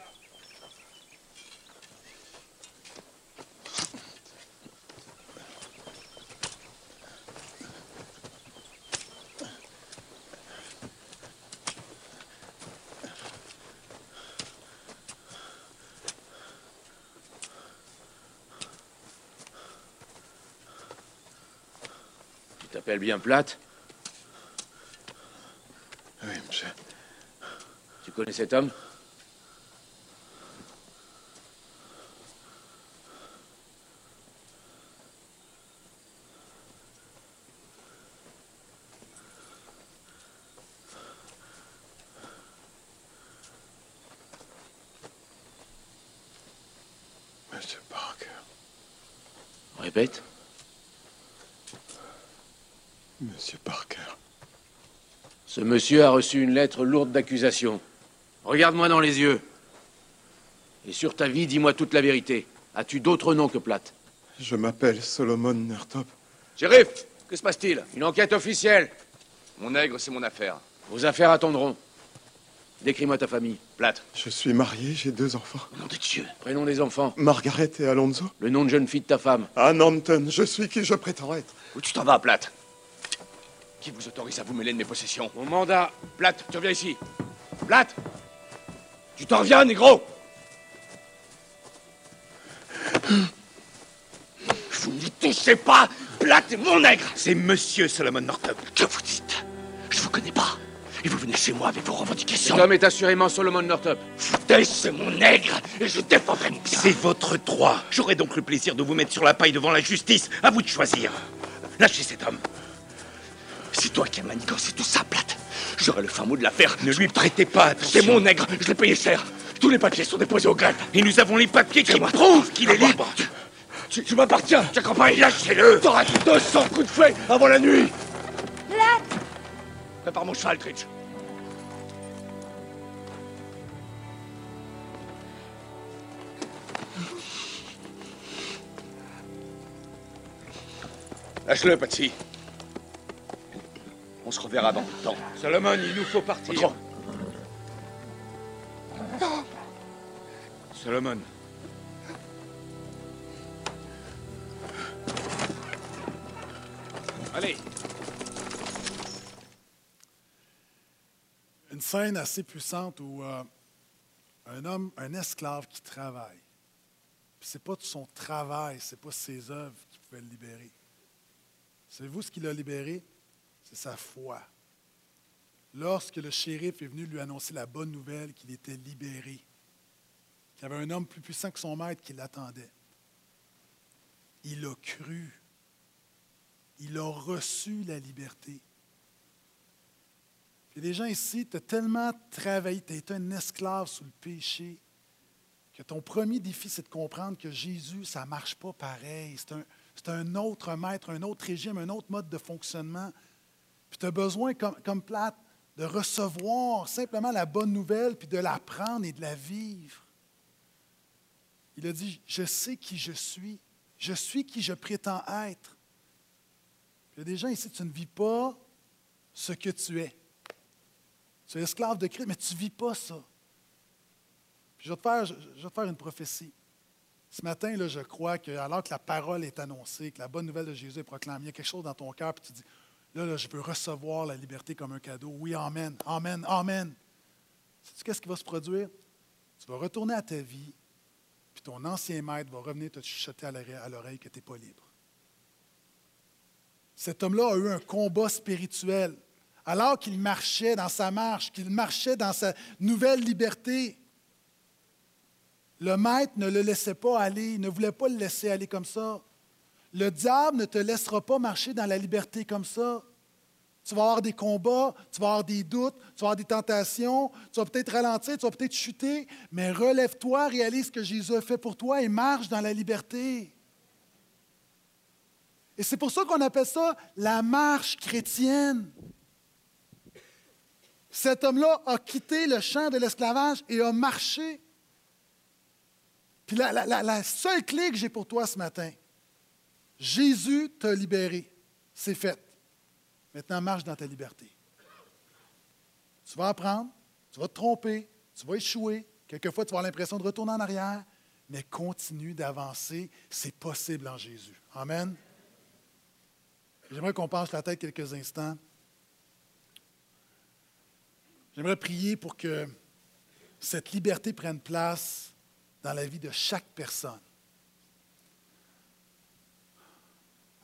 Tu t'appelles bien Plate? Oui, monsieur. Tu connais cet homme Monsieur Parker. Répète. Monsieur Parker. Ce monsieur a reçu une lettre lourde d'accusations. Regarde-moi dans les yeux. Et sur ta vie, dis-moi toute la vérité. As-tu d'autres noms que Plate Je m'appelle Solomon Nertop. Shérif, que se passe-t-il? Une enquête officielle. Mon nègre, c'est mon affaire. Vos affaires attendront. Décris-moi ta famille. Plate. Je suis marié, j'ai deux enfants. Nom de Dieu. Prénom des enfants. Margaret et Alonso. Le nom de jeune fille de ta femme. Ann Hampton, je suis qui je prétends être. Où tu t'en vas, Plate Qui vous autorise à vous mêler de mes possessions? Mon mandat. Plate, tu reviens ici. Plate Tu t'en reviens, négro Vous n'y touchez pas Plate est mon nègre C'est Monsieur Solomon Northup. Que vous dites? Je vous connais pas. Et vous venez chez moi avec vos revendications. Cet homme est assurément Solomon Northup. Foutez, c'est mon nègre et je défendrai mon. C'est votre droit. J'aurai donc le plaisir de vous mettre sur la paille devant la justice. À vous de choisir. Lâchez cet homme. C'est toi qui as manigancé tout ça, plate. J'aurai le fin mot de l'affaire. Ne lui prêtez pas C'est mon nègre. Je l'ai payé cher. Tous les papiers sont déposés au greffe. Et nous avons les papiers qui prouvent qu'il est libre. Tu, tu m'appartiens. Tu comprends Lâchez-le. T'auras 200 coups de fouet avant la nuit. Prépare mon cheval, Tritch. Lâche-le, Patsy. On se reverra dans le temps. Solomon, il nous faut partir. Solomon. Scène assez puissante où euh, un homme, un esclave qui travaille. Puis c'est pas son travail, c'est pas ses œuvres qui pouvaient le libérer. Savez-vous ce qui l'a libéré? C'est sa foi. Lorsque le shérif est venu lui annoncer la bonne nouvelle qu'il était libéré, qu'il y avait un homme plus puissant que son maître qui l'attendait, il a cru. Il a reçu la liberté. Il y a des gens ici, tu as tellement travaillé, tu as été un esclave sous le péché, que ton premier défi, c'est de comprendre que Jésus, ça ne marche pas pareil. C'est un, c'est un autre maître, un autre régime, un autre mode de fonctionnement. Puis tu as besoin, comme, comme plate, de recevoir simplement la bonne nouvelle, puis de l'apprendre et de la vivre. Il a dit, je sais qui je suis, je suis qui je prétends être. Il y a des gens ici, tu ne vis pas ce que tu es. Tu es esclave de Christ, mais tu ne vis pas ça. Puis je vais te faire, une prophétie. Ce matin, là, je crois que alors que la parole est annoncée, que la bonne nouvelle de Jésus est proclamée, il y a quelque chose dans ton cœur, puis tu dis, là, là, je veux recevoir la liberté comme un cadeau. Oui, Amen, Amen, Amen. Sais-tu qu'est-ce qui va se produire? Tu vas retourner à ta vie, puis ton ancien maître va revenir te chuchoter à l'oreille que tu n'es pas libre. Cet homme-là a eu un combat spirituel. Alors qu'il marchait dans sa marche, qu'il marchait dans sa nouvelle liberté, le maître ne le laissait pas aller, il ne voulait pas le laisser aller comme ça. Le diable ne te laissera pas marcher dans la liberté comme ça. Tu vas avoir des combats, tu vas avoir des doutes, tu vas avoir des tentations, tu vas peut-être ralentir, tu vas peut-être chuter, mais relève-toi, réalise ce que Jésus a fait pour toi et marche dans la liberté. Et c'est pour ça qu'on appelle ça la marche chrétienne. Cet homme-là a quitté le champ de l'esclavage et a marché. Puis la, seule clé que j'ai pour toi ce matin, Jésus t'a libéré. C'est fait. Maintenant, marche dans ta liberté. Tu vas apprendre, tu vas te tromper, tu vas échouer. Quelquefois, tu vas avoir l'impression de retourner en arrière, mais continue d'avancer. C'est possible en Jésus. Amen. J'aimerais qu'on penche la tête quelques instants. J'aimerais prier pour que cette liberté prenne place dans la vie de chaque personne.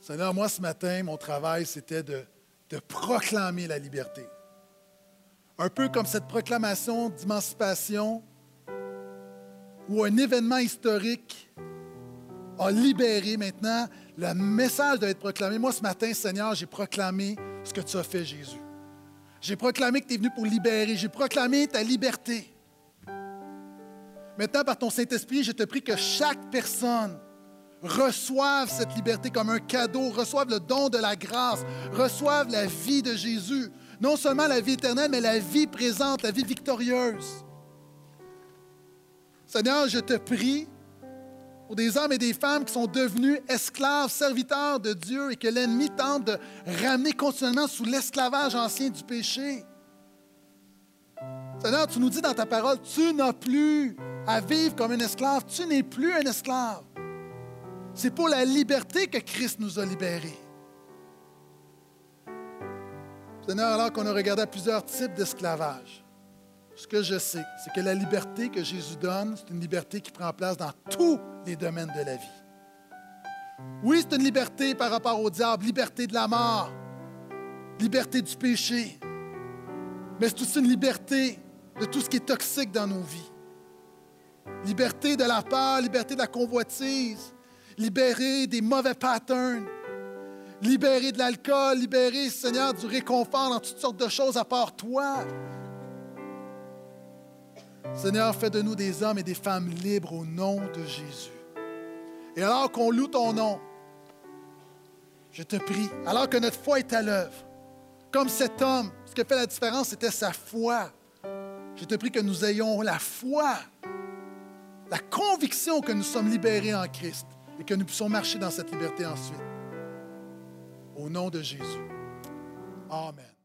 Seigneur, moi ce matin, mon travail, c'était de, proclamer la liberté. Un peu comme cette proclamation d'émancipation où un événement historique a libéré maintenant, le message doit être proclamé. Moi, ce matin, Seigneur, j'ai proclamé ce que tu as fait, Jésus. J'ai proclamé que tu es venu pour libérer. J'ai proclamé ta liberté. Maintenant, par ton Saint-Esprit, je te prie que chaque personne reçoive cette liberté comme un cadeau, reçoive le don de la grâce, reçoive la vie de Jésus. Non seulement la vie éternelle, mais la vie présente, la vie victorieuse. Seigneur, je te prie pour des hommes et des femmes qui sont devenus esclaves, serviteurs de Dieu et que l'ennemi tente de ramener continuellement sous l'esclavage ancien du péché. Seigneur, tu nous dis dans ta parole, tu n'as plus à vivre comme un esclave. Tu n'es plus un esclave. C'est pour la liberté que Christ nous a libérés. Seigneur, alors qu'on a regardé plusieurs types d'esclavage, ce que je sais, c'est que la liberté que Jésus donne, c'est une liberté qui prend place dans tous les domaines de la vie. Oui, c'est une liberté par rapport au diable, liberté de la mort, liberté du péché, mais c'est aussi une liberté de tout ce qui est toxique dans nos vies. Liberté de la peur, liberté de la convoitise, libéré des mauvais patterns, libéré de l'alcool, libéré, Seigneur, du réconfort dans toutes sortes de choses à part toi. Seigneur, fais de nous des hommes et des femmes libres au nom de Jésus. Et alors qu'on loue ton nom, je te prie, alors que notre foi est à l'œuvre, comme cet homme, ce qui fait la différence, c'était sa foi. Je te prie que nous ayons la foi, la conviction que nous sommes libérés en Christ et que nous puissions marcher dans cette liberté ensuite. Au nom de Jésus. Amen.